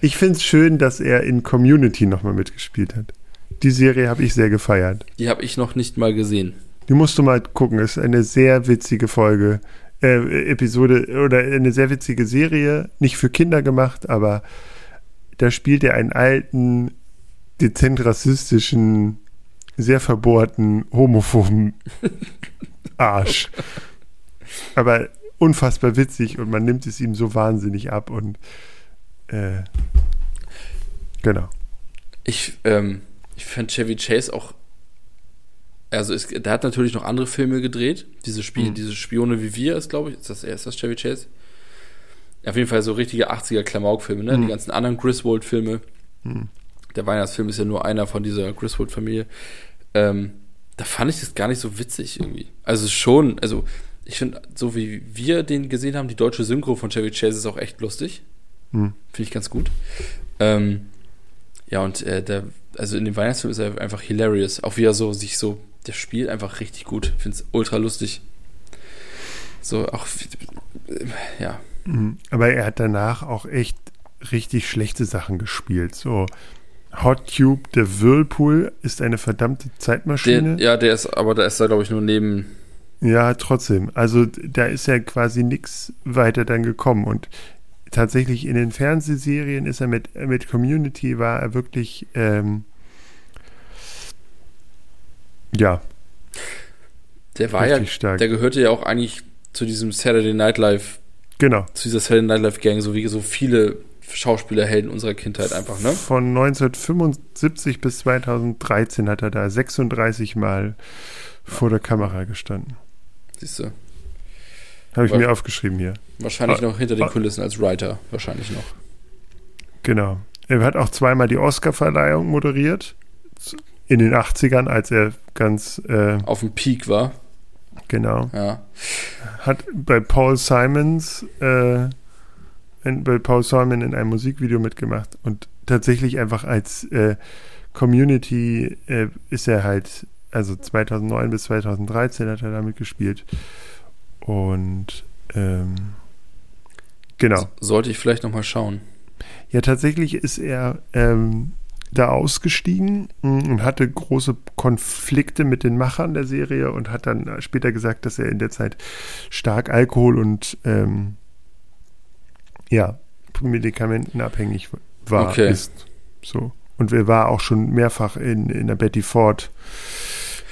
Ich finde es schön, dass er in Community nochmal mitgespielt hat. Die Serie habe ich sehr gefeiert. Die habe ich noch nicht mal gesehen. Die musst du mal gucken. Ist eine sehr witzige Folge, äh, Episode oder eine sehr witzige Serie. Nicht für Kinder gemacht, aber da spielt er einen alten, dezent rassistischen, sehr verbohrten, homophoben Arsch. Aber unfassbar witzig und man nimmt es ihm so wahnsinnig ab und äh, genau. Ich, ähm, ich fand Chevy Chase auch. Also, es, der hat natürlich noch andere Filme gedreht. Diese, Spiel, Mhm. diese Spione wie wir ist, glaube ich. Ist das, ist das Chevy Chase? Auf jeden Fall so richtige 80er Klamauk-Filme, ne? Mhm. Die ganzen anderen Griswold-Filme. Mhm. Der Weihnachtsfilm ist ja nur einer von dieser Griswold-Familie. Ähm, da fand ich das gar nicht so witzig irgendwie. Also schon, also ich finde, so wie wir den gesehen haben, die deutsche Synchro von Chevy Chase ist auch echt lustig. Hm. Finde ich ganz gut. Ähm, ja, und äh, der, also in dem Weihnachtsfilm ist er einfach hilarious. Auch wie er so sich so, der spielt einfach richtig gut. Ich finde es ultra lustig. So, auch, ja. Mhm. Aber er hat danach auch echt richtig schlechte Sachen gespielt. So, Hot Tube, der Whirlpool ist eine verdammte Zeitmaschine. Der, ja, der ist, aber da ist er, glaube ich, nur neben. Ja, trotzdem. Also da ist ja quasi nichts weiter dann gekommen. Und tatsächlich in den Fernsehserien ist er mit, mit Community, war er wirklich, ähm, ja. Der war ja, stark. der gehörte ja auch eigentlich zu diesem Saturday Night Live. Genau. Zu dieser Saturday Night Live Gang, so wie so viele Schauspielerhelden unserer Kindheit einfach, ne? Von 1975 bis 2013 hat er da 36 Mal vor der Kamera gestanden. Siehst du. Habe ich mir aufgeschrieben hier. Wahrscheinlich ah, noch hinter den ah. Kulissen als Writer, wahrscheinlich noch. Genau. Er hat auch zweimal die Oscar-Verleihung moderiert. In den 80ern, als er ganz. Äh, Auf dem Peak war. Genau. Ja. Hat bei Paul Simons äh, in, bei Paul Simon in einem Musikvideo mitgemacht und tatsächlich einfach als äh, Community äh, ist er halt, also 2009 bis 2013 hat er damit gespielt und ähm, genau. Sollte ich vielleicht nochmal schauen. Ja, tatsächlich ist er ähm, da ausgestiegen und hatte große Konflikte mit den Machern der Serie und hat dann später gesagt, dass er in der Zeit stark Alkohol und ähm, ja, medikamentenabhängig war, okay. ist. So. Und er war auch schon mehrfach in, in der Betty Ford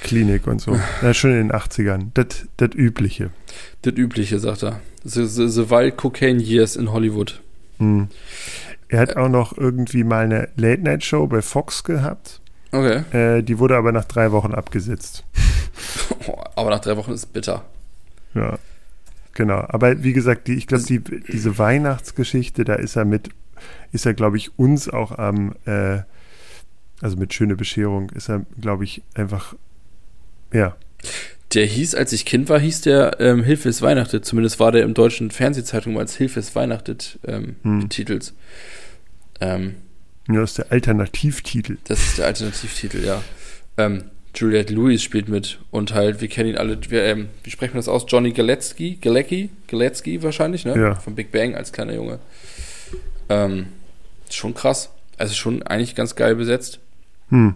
Klinik und so. Ja, schon in den 80ern. Das, das Übliche. Das Übliche, sagt er. The, the, the Wild Cocaine Years in Hollywood. Hm. Er hat auch noch irgendwie mal eine Late-Night-Show bei Fox gehabt. Okay. Äh, die wurde aber nach drei Wochen abgesetzt. aber nach drei Wochen ist bitter. Ja. Genau, aber wie gesagt, die, ich glaube, die, diese Weihnachtsgeschichte, da ist er mit, ist er, glaube ich, uns auch am, äh, also mit schöne Bescherung, ist er, glaube ich, einfach, ja. Der hieß, als ich Kind war, hieß der ähm, Hilfe ist Weihnachtet. Zumindest war der im deutschen Fernsehzeitung als Hilfe ist Weihnachtet ähm, hm. Titels. Ähm, ja, das ist der Alternativtitel. Das ist der Alternativtitel, ja. Ähm, Juliette Lewis spielt mit und halt, wir kennen ihn alle, wir, ähm, wie sprechen wir das aus? Johnny Galecki, Galecki, Galecki wahrscheinlich, ne? Ja. Von Big Bang als kleiner Junge. Ähm, schon krass. Also schon eigentlich ganz geil besetzt. Hm.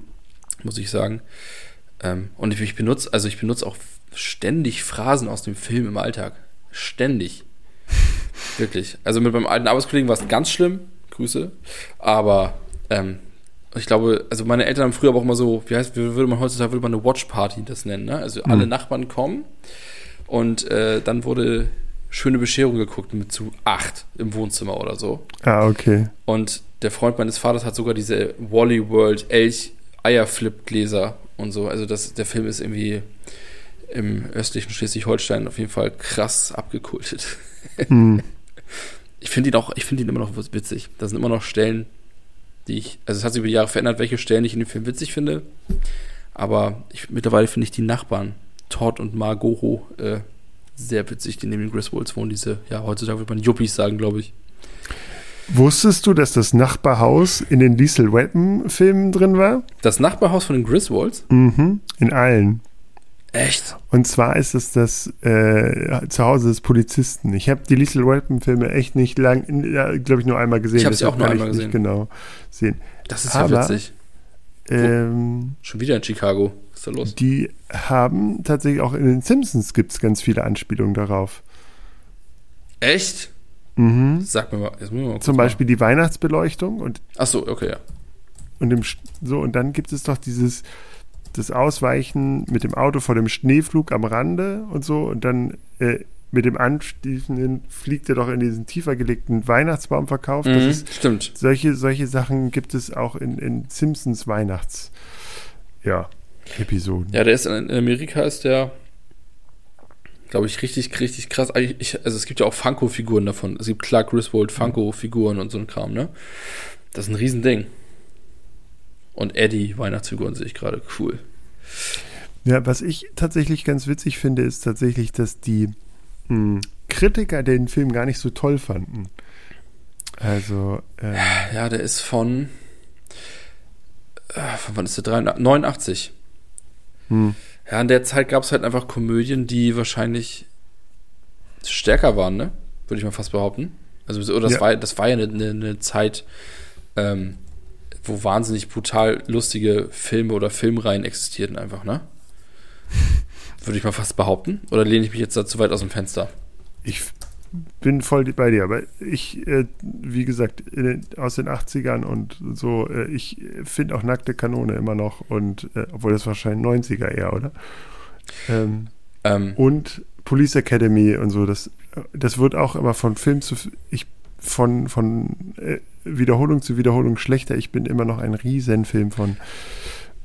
Muss ich sagen. Ähm, und ich, benutze, also ich benutze auch ständig Phrasen aus dem Film im Alltag. Ständig. Wirklich. Also mit meinem alten Arbeitskollegen war es ganz schlimm. Grüße. Aber ähm, ich glaube, also meine Eltern haben früher aber auch immer so, wie heißt, wie würde man heutzutage würde man eine Watch-Party das nennen, ne? Also alle mhm. Nachbarn kommen und äh, dann wurde schöne Bescherung geguckt mit zu acht im Wohnzimmer oder so. Ah, okay. Und der Freund meines Vaters hat sogar diese Wally World Elch Eierflip Gläser und so. Also das, der Film ist irgendwie im östlichen Schleswig-Holstein auf jeden Fall krass abgekultet. Mhm. Ich finde ihn auch, ich finde ihn immer noch witzig. Da sind immer noch Stellen, die ich, also es hat sich über die Jahre verändert, welche Stellen ich in dem Film witzig finde. Aber ich, mittlerweile finde ich die Nachbarn, Todd und Margot, äh, sehr witzig, die neben den Griswolds wohnen. Diese, ja, heutzutage würde man Yuppies sagen, glaube ich. Wusstest du, dass das Nachbarhaus in den Diesel Weapon-Filmen drin war? Das Nachbarhaus von den Griswolds? Mhm, in allen. Echt? Und zwar ist es das äh, Zuhause des Polizisten. Ich habe die Liesel Rappen-Filme echt nicht lang, glaube ich, nur einmal gesehen. Ich habe sie auch nur einmal gesehen. genau sehen. Das ist Aber, ja witzig. Ähm, Schon wieder in Chicago. Was ist da los? Die haben tatsächlich auch in den Simpsons gibt es ganz viele Anspielungen darauf. Echt? Mhm. Sag mir mal. Jetzt muss mal Zum Beispiel mal. die Weihnachtsbeleuchtung und. Ach so, okay, ja. Und im, so und dann gibt es doch dieses das Ausweichen mit dem Auto vor dem Schneeflug am Rande und so und dann äh, mit dem Anstiefeln fliegt er doch in diesen tiefer gelegten Weihnachtsbaumverkauf. Mhm, das ist, stimmt. Solche, solche Sachen gibt es auch in, in Simpsons Weihnachts ja, Episoden. Ja, der ist in Amerika ist der glaube ich, richtig, richtig krass. Ich, also es gibt ja auch Funko-Figuren davon. Es gibt Clark Griswold Funko-Figuren und so ein Kram, ne? Das ist ein Riesending. Und Eddie Weihnachtsfiguren sehe ich gerade cool. Ja, was ich tatsächlich ganz witzig finde, ist tatsächlich, dass die mh, hm, Kritiker den Film gar nicht so toll fanden. Also. Ähm, ja, der ist von äh, von wann ist der? 83, 89. Hm. Ja, in der Zeit gab es halt einfach Komödien, die wahrscheinlich stärker waren, ne? Würde ich mal fast behaupten. Also, oder das, Ja. war, das war ja eine, eine, eine Zeit, ähm, wo wahnsinnig brutal lustige Filme oder Filmreihen existierten, einfach, ne? Würde ich mal fast behaupten. Oder lehne ich mich jetzt da zu weit aus dem Fenster? Ich bin voll bei dir, aber ich, äh, wie gesagt, in aus den 80ern und so, äh, ich finde auch nackte Kanone immer noch und, äh, obwohl das wahrscheinlich 90er eher, oder? Ähm, Ähm, und Police Academy und so, das, das wird auch immer von Film zu, ich, von, von äh, Wiederholung zu Wiederholung schlechter. Ich bin immer noch ein riesen Film von,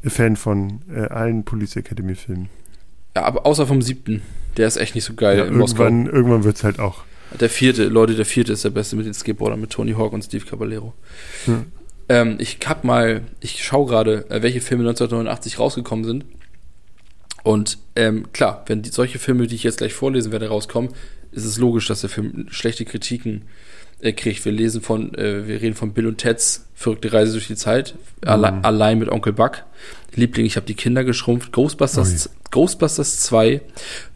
äh, Fan von äh, allen Police Academy Filmen. ja, aber außer vom siebten. Der ist echt nicht so geil Ja, in Moskau. irgendwann irgendwann wird es halt auch. Der vierte, Leute, der vierte ist der beste mit den Skateboardern, mit Tony Hawk und Steve Caballero. Ja. Ähm, ich hab mal, ich schaue gerade, äh, welche Filme 1989 rausgekommen sind. Und ähm, klar, wenn die, solche Filme, die ich jetzt gleich vorlesen werde, rauskommen, ist es logisch, dass der Film schlechte Kritiken äh, kriegt. Wir lesen von, äh, wir reden von Bill und Teds Verrückte Reise durch die Zeit, alle, Mhm. allein mit Onkel Buck. Liebling, ich habe die Kinder geschrumpft. Ghostbusters, Ghostbusters 2,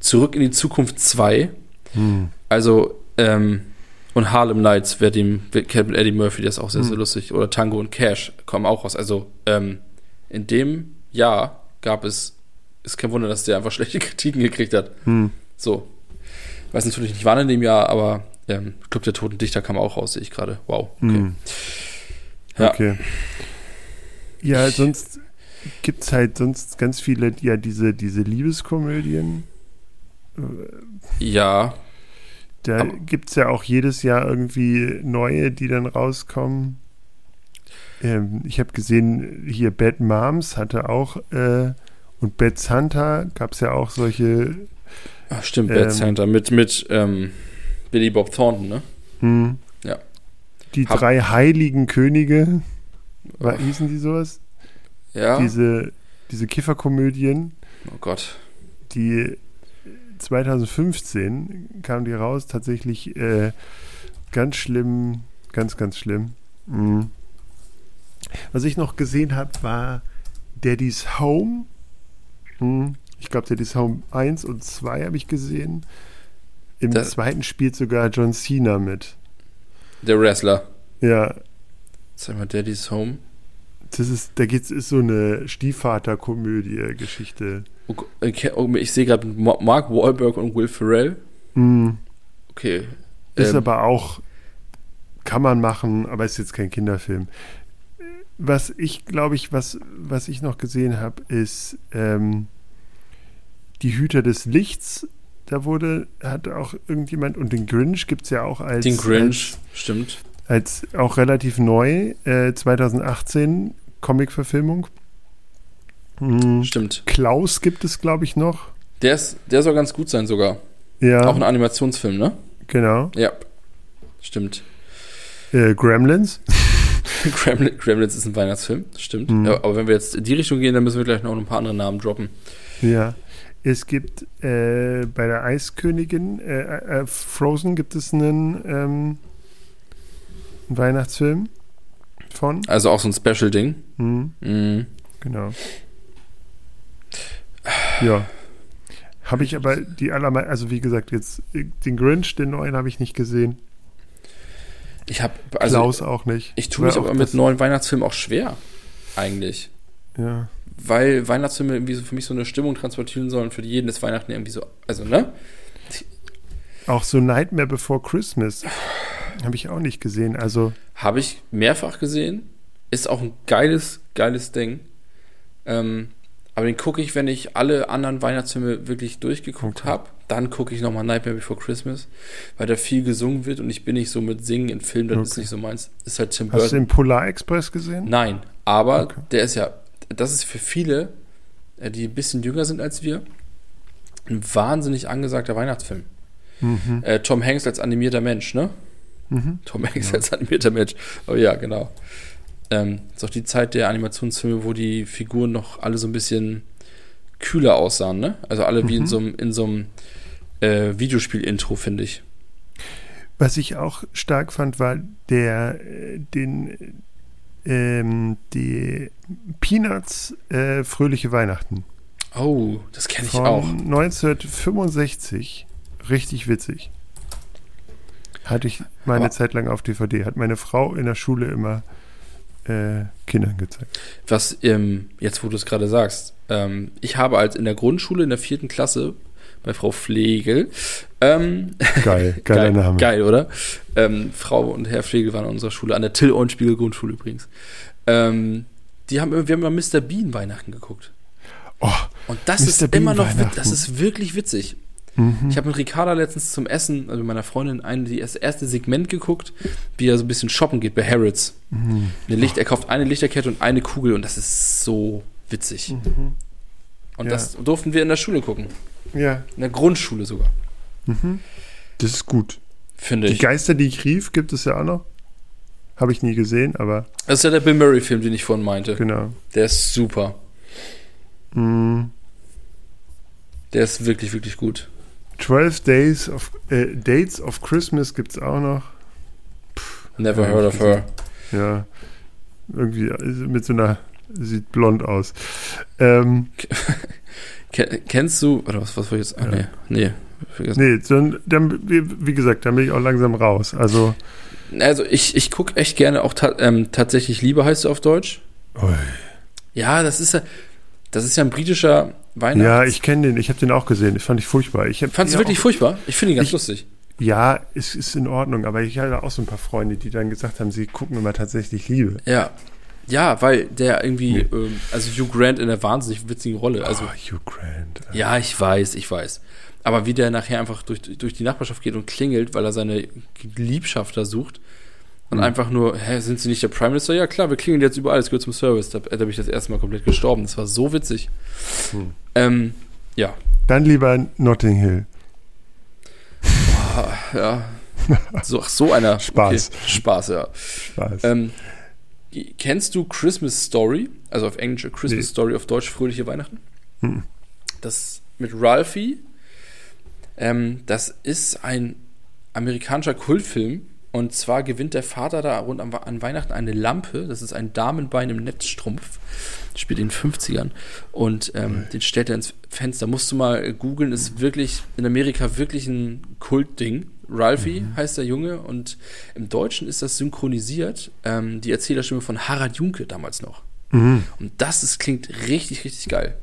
Zurück in die Zukunft 2. Hm. Also, ähm, und Harlem Nights, wer dem kennt mit Eddie Murphy, der ist auch sehr, sehr Hm. lustig. Oder Tango und Cash kommen auch raus. Also, ähm, in dem Jahr gab es, ist kein Wunder, dass der einfach schlechte Kritiken gekriegt hat. Hm. So. Weiß natürlich nicht wann in dem Jahr, aber ähm, Club der Toten Dichter kam auch raus, sehe ich gerade. Wow. Okay. Hm. Ja. Okay. Ja, sonst gibt es halt sonst ganz viele, ja, diese, diese Liebeskomödien. Ja, Da gibt es ja auch jedes Jahr irgendwie neue, die dann rauskommen. Ähm, ich habe gesehen, hier Bad Moms hatte auch äh, und Bad Santa gab es ja auch solche. Ach, stimmt, Ähm, Bad Santa mit, mit ähm, Billy Bob Thornton, ne? Hm, Ja. Die Hab- drei heiligen Könige. War, hießen die sowas? Ja. Diese, diese Kifferkomödien. oh Gott. die 2015 kam die raus, tatsächlich äh, ganz schlimm, ganz, ganz schlimm. Mhm. Was ich noch gesehen habe, war Daddy's Home. Mhm. Ich glaube, Daddy's Home 1 und 2 habe ich gesehen. Im Das- zweiten spielt sogar John Cena mit. Der Wrestler. Ja, Sag mal, Daddy's Home. Das ist, da geht's, ist so eine Stiefvater-Komödie-Geschichte. Oh, okay, oh, ich sehe gerade Ma- Mark Wahlberg und Will Ferrell. Mhm. Okay. Ist Ähm, aber auch, kann man machen, aber ist jetzt kein Kinderfilm. Was ich, glaube ich, was, was ich noch gesehen habe, ist ähm, Die Hüter des Lichts. Da wurde, hat auch irgendjemand, und den Grinch gibt es ja auch als, den Grinch, stimmt. Als, auch relativ neu, äh, 2018 Comic-Verfilmung. Hm. Stimmt. Klaus gibt es, glaube ich, noch. Der, ist, der soll ganz gut sein sogar. Ja, Auch ein Animationsfilm, ne? genau. Ja. Stimmt. Äh, Gremlins. Gremlin, Gremlins ist ein Weihnachtsfilm, stimmt. Mhm. Ja, aber wenn wir jetzt in die Richtung gehen, dann müssen wir gleich noch ein paar andere Namen droppen. Ja, es gibt äh, bei der Eiskönigin äh, äh, Frozen gibt es einen, ähm, Weihnachtsfilm von. Also auch so ein Special-Ding. Hm, Mhm. genau. Ja. Habe ich aber die allermeisten, also wie gesagt, jetzt äh, den Grinch, den neuen habe ich nicht gesehen. Ich habe also Klaus auch nicht. ich tue mich aber auch mit neuen Weihnachtsfilmen auch schwer, eigentlich. Ja. Weil Weihnachtsfilme irgendwie so für mich so eine Stimmung transportieren sollen, für jeden ist Weihnachten irgendwie so, also ne? Auch so Nightmare Before Christmas habe ich auch nicht gesehen. Also, Habe ich mehrfach gesehen. Ist auch ein geiles, geiles Ding. Ähm, aber den gucke ich, wenn ich alle anderen Weihnachtsfilme wirklich durchgeguckt Okay. habe. Dann gucke ich nochmal Nightmare Before Christmas, weil da viel gesungen wird und ich bin nicht so mit Singen in Filmen, das ist Okay. nicht so meins. Ist halt Tim hast du Burton. den Polar Express gesehen? Nein, aber Okay. der ist ja, das ist für viele, äh, die ein bisschen jünger sind als wir, ein wahnsinnig angesagter Weihnachtsfilm. Mhm. Äh, Tom Hanks als animierter Mensch, ne? Mhm. Tom Hanks Ja. als animierter Mensch. Oh ja, genau. Ähm, ist auch die Zeit der Animationsfilme, wo die Figuren noch alle so ein bisschen kühler aussahen, ne? Also alle wie in Mhm. so einem, in so einem äh, Videospiel-Intro, finde ich. Was ich auch stark fand, war der, äh, den ähm, die Peanuts äh, Fröhliche Weihnachten. Oh, das kenne ich Von auch. 1965. Richtig witzig. Hatte ich meine Aber- Zeit lang auf DVD. Hat meine Frau in der Schule immer äh, Kindern gezeigt. Was, ähm, jetzt wo du es gerade sagst, ähm, ich habe als in der Grundschule in der vierten Klasse bei Frau Flegel, ähm, Geil, geiler geil, Name. Geil, oder? Ähm, Frau und Herr Flegel waren an unserer Schule, an der Till-Eulenspiegel Grundschule übrigens. Ähm, die haben, wir haben immer Mr. Bean Weihnachten geguckt. Oh, Und das Mr. ist Bean immer noch, das ist wirklich witzig. Mhm. Ich habe mit Ricarda letztens zum Essen, also mit meiner Freundin, ein, die das erste Segment geguckt, wie er so ein bisschen shoppen geht bei Harrods. Mhm. Eine Licht, er kauft eine Lichterkette und eine Kugel und das ist so witzig. Mhm. Und Ja. das durften wir in der Schule gucken. Ja, In der Grundschule sogar, mhm. das ist gut. finde Die ich. Geister, die ich rief, gibt es ja auch noch. Habe ich nie gesehen, aber Das ist ja der Bill Murray-Film, den ich vorhin meinte. genau. Der ist super. Mhm. Der ist wirklich, wirklich gut. 12 Days of, äh, Dates of Christmas gibt es auch noch. Never Ja, heard of her. Ja, irgendwie äh, mit so einer, sieht blond aus. Ähm, Ke- Kennst du, oder was, was war jetzt? Ah, Ja. nee, nee. vergessen. nee, dann, wie, wie gesagt, dann bin ich auch langsam raus. Also, Also ich, ich gucke echt gerne auch ta ähm, tatsächlich Liebe heißt es auf Deutsch. ui. Ja, das ist ja, das ist ja ein britischer Weihnachts. ja, ich kenne den, ich habe den auch gesehen, das fand ich furchtbar. Ich Fandst du wirklich auch, furchtbar? Ich finde ihn ganz Ich- lustig. Ja, es ist in Ordnung, aber ich hatte auch so ein paar Freunde, die dann gesagt haben, sie gucken immer tatsächlich Liebe. Ja. Ja, weil der irgendwie, ähm, also Hugh Grant in einer wahnsinnig witzigen Rolle. Also, oh, Hugh Grant. ja, ich weiß, ich weiß. Aber wie der nachher einfach durch, durch die Nachbarschaft geht und klingelt, weil er seine Liebschafter sucht. Und Hm. einfach nur, hä, sind Sie nicht der Prime Minister? Ja, klar, wir klingeln jetzt überall, es gehört zum Service. Da, da bin ich das erste Mal komplett gestorben. Das war so witzig. Hm. Ähm, ja. Dann lieber Notting Hill. Ah, ja. So, ach, so einer. Spaß. Okay. Spaß, ja. Spaß. Ähm, kennst du Christmas Story? Also auf Englisch Christmas Nee. Story, auf Deutsch Fröhliche Weihnachten? Hm. Das mit Ralphie. Ähm, das ist ein amerikanischer Kultfilm. Und zwar gewinnt der Vater da rund am, an Weihnachten eine Lampe. Das ist ein Damenbein im Netzstrumpf. Spielt in den 50ern. Und ähm, den stellt er ins Fenster. Musst du mal googeln. Ist wirklich in Amerika wirklich ein Kultding. Ralphie heißt der Junge. Und im Deutschen ist das synchronisiert. Ähm, die Erzählerstimme von Harald Junke damals noch. mhm. Und das ist, klingt richtig, richtig geil.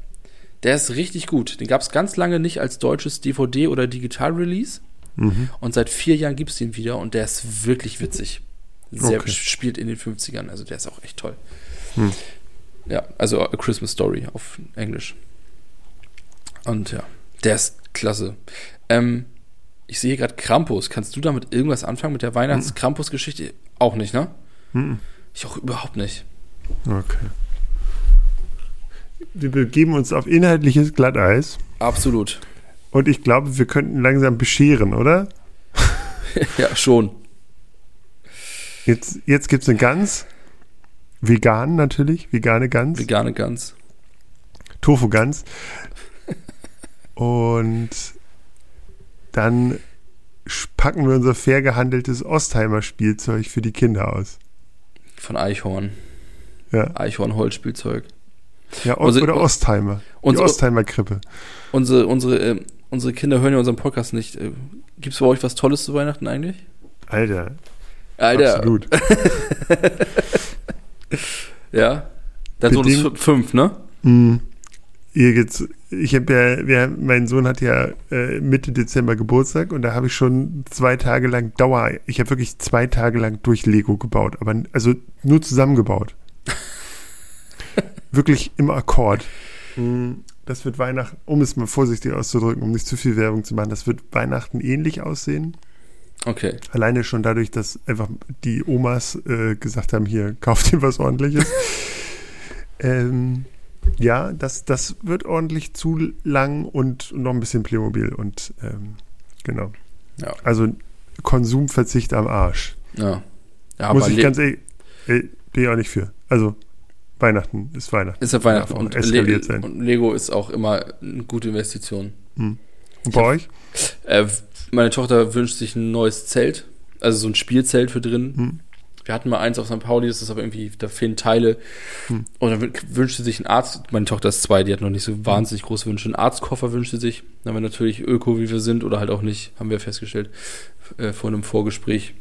Der ist richtig gut. Den gab es ganz lange nicht als deutsches DVD- oder Digital-Release. Mhm. Und seit vier Jahren gibt es den wieder und der ist wirklich witzig. Sehr Okay. spielt in den 50ern, also der ist auch echt toll. Hm. Ja, also A Christmas Story auf Englisch. Und ja, der ist klasse. Ähm, ich sehe gerade Krampus. Kannst du damit irgendwas anfangen mit der Weihnachts-Krampus-Geschichte? Auch nicht, ne? Mhm. Ich auch überhaupt nicht. Okay. Wir begeben uns auf inhaltliches Glatteis Absolut. Und ich glaube, wir könnten langsam bescheren, oder? ja, schon. Jetzt, jetzt gibt es eine Gans. Vegan natürlich, vegane Gans. Vegane Gans. Tofu-Gans. Und dann packen wir unser fair gehandeltes Ostheimer-Spielzeug für die Kinder aus. Von Eichhorn. Ja, Eichhorn-Holzspielzeug. ja o- Unsere- oder Ostheimer. Die Unsere, Ostheimer-Krippe. unsere, unsere, äh, unsere Kinder hören ja unseren Podcast nicht. Äh, Gibt es bei euch was Tolles zu Weihnachten eigentlich? Alter, Alter, absolut. ja. Dein Sohn ist fünf, ne? Mm, Ihr geht's, ich habe ja, wir, mein Sohn hat ja äh, Mitte Dezember Geburtstag und da habe ich schon zwei Tage lang Dauer, ich habe wirklich zwei Tage lang durch Lego gebaut, aber also nur zusammengebaut. wirklich im Akkord. Mm, Das wird Weihnachten, um es mal vorsichtig auszudrücken, um nicht zu viel Werbung zu machen, das wird Weihnachten ähnlich aussehen. Okay. Alleine schon dadurch, dass einfach die Omas äh, gesagt haben, hier, kauft dir was ordentliches. ähm, ja, das, das wird ordentlich zu lang und noch ein bisschen Playmobil und ähm, genau. Ja. Also Konsumverzicht am Arsch. Ja. ja Muss ich ganz ehrlich, äh, bin ich auch nicht für. Also Weihnachten ist Weihnachten. ist ja Weihnachten und, eskaliert Le sein. und Lego ist auch immer eine gute Investition. Und Ich bei hab- euch? Äh, meine Tochter wünscht sich ein neues Zelt, also so ein Spielzelt für drin. Hm. wir hatten mal eins auf St. Pauli, das ist aber irgendwie, da fehlen Teile. Hm. Und dann wünschte sich ein Arzt, meine Tochter ist zwei, die hat noch nicht so wahnsinnig große Wünsche. Ein Arztkoffer wünschte sich. Dann haben wir natürlich Öko, wie wir sind, oder halt auch nicht, haben wir festgestellt, äh, vor einem Vorgespräch.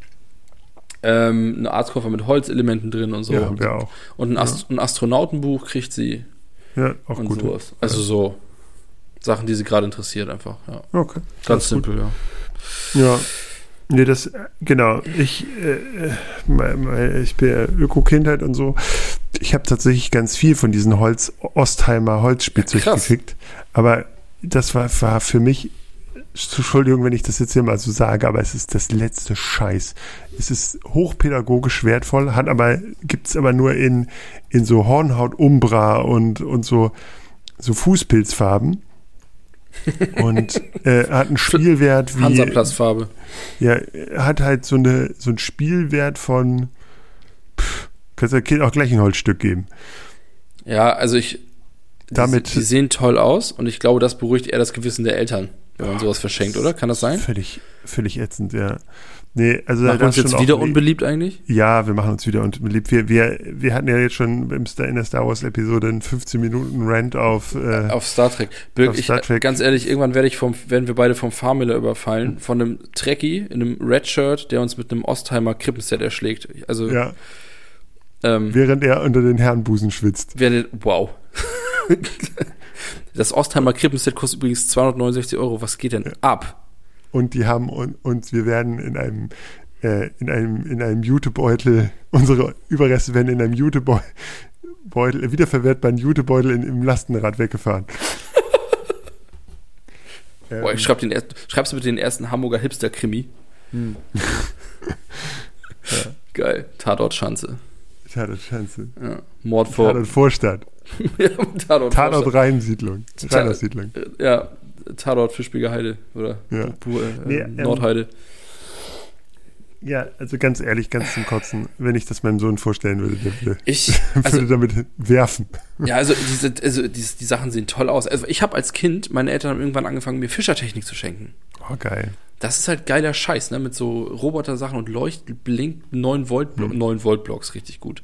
Ähm, ein Arztkoffer mit Holzelementen drin und so. Ja, haben wir auch. Und ein, Ast ein Astronautenbuch kriegt sie. Ja, auch und gut. Sowas. Also ja. so Sachen, die sie gerade interessiert, einfach. Ja. Okay. Ganz simpel, gut. ja. Ja. Nee, das, genau. Ich, äh, ich bin ja Öko-Kindheit und so. Ich habe tatsächlich ganz viel von diesen Holz, Ostheimer Holzspielzeug ja, gekriegt. Aber das war, war für mich, Entschuldigung, wenn ich das jetzt hier mal so sage, aber es ist das letzte Scheiß. Es ist hochpädagogisch wertvoll, hat aber, gibt's aber nur in, in so Hornhaut Umbra und, und so, so Fußpilzfarben und äh, hat einen Spielwert wie. Hansaplastfarbe. Ja, hat halt so, eine, so einen Spielwert von. Pff, kannst du Kind auch gleich ein Holzstück geben. Ja, also ich. Damit. Die, die sehen toll aus und ich glaube, das beruhigt eher das Gewissen der Eltern, wenn man sowas verschenkt, oder? Kann das sein? Völlig, völlig ätzend, ja. Nee, also machen wir uns jetzt wieder unbeliebt eigentlich? Ja, wir machen uns wieder unbeliebt. Wir, wir, wir hatten ja jetzt schon im Star, in der Star Wars Episode einen 15 Minuten Rant auf äh, auf Star Trek. Birk, auf Star Trek. Ich, ganz ehrlich, irgendwann werde ich vom werden wir beide vom Farmiller überfallen von einem Trekkie in einem Red Shirt, der uns mit einem Ostheimer Krippenset erschlägt. Also ja. Ähm, während er unter den Herrenbusen schwitzt. Während, wow. das Ostheimer Krippenset kostet übrigens 269 Euro. Was geht denn ab? und die haben uns, wir werden in einem äh, in einem in einem Jutebeutel unsere Überreste werden in einem Jutebeutel wiederverwertbaren Jutebeutel in, im Lastenrad weggefahren. Boah, ich schreib den du bitte den ersten Hamburger Hipster-Krimi? Hm. ja. Geil. Tatort-Schanze. Tatort-Schanze. Ja. Mord vor. Tatort-Vorstadt. ja, Tatort, Tatort Rheinsiedlung. Rheinersiedlung. Ja, Tatort Fischbiger Heide oder ja. Pur, äh, nee, ähm, Nordheide. Ja, also ganz ehrlich, ganz zum Kotzen, wenn ich das meinem Sohn vorstellen würde, der würde, ich, also, würde damit werfen. Ja, also diese, also die, die Sachen sehen toll aus. Also ich habe als Kind, meine Eltern haben irgendwann angefangen, mir Fischertechnik zu schenken. Oh, geil. Das ist halt geiler Scheiß, ne? Mit so Roboter-Sachen und Leucht, Blink, 9 Volt, hm. 9 Volt Blocks, richtig gut.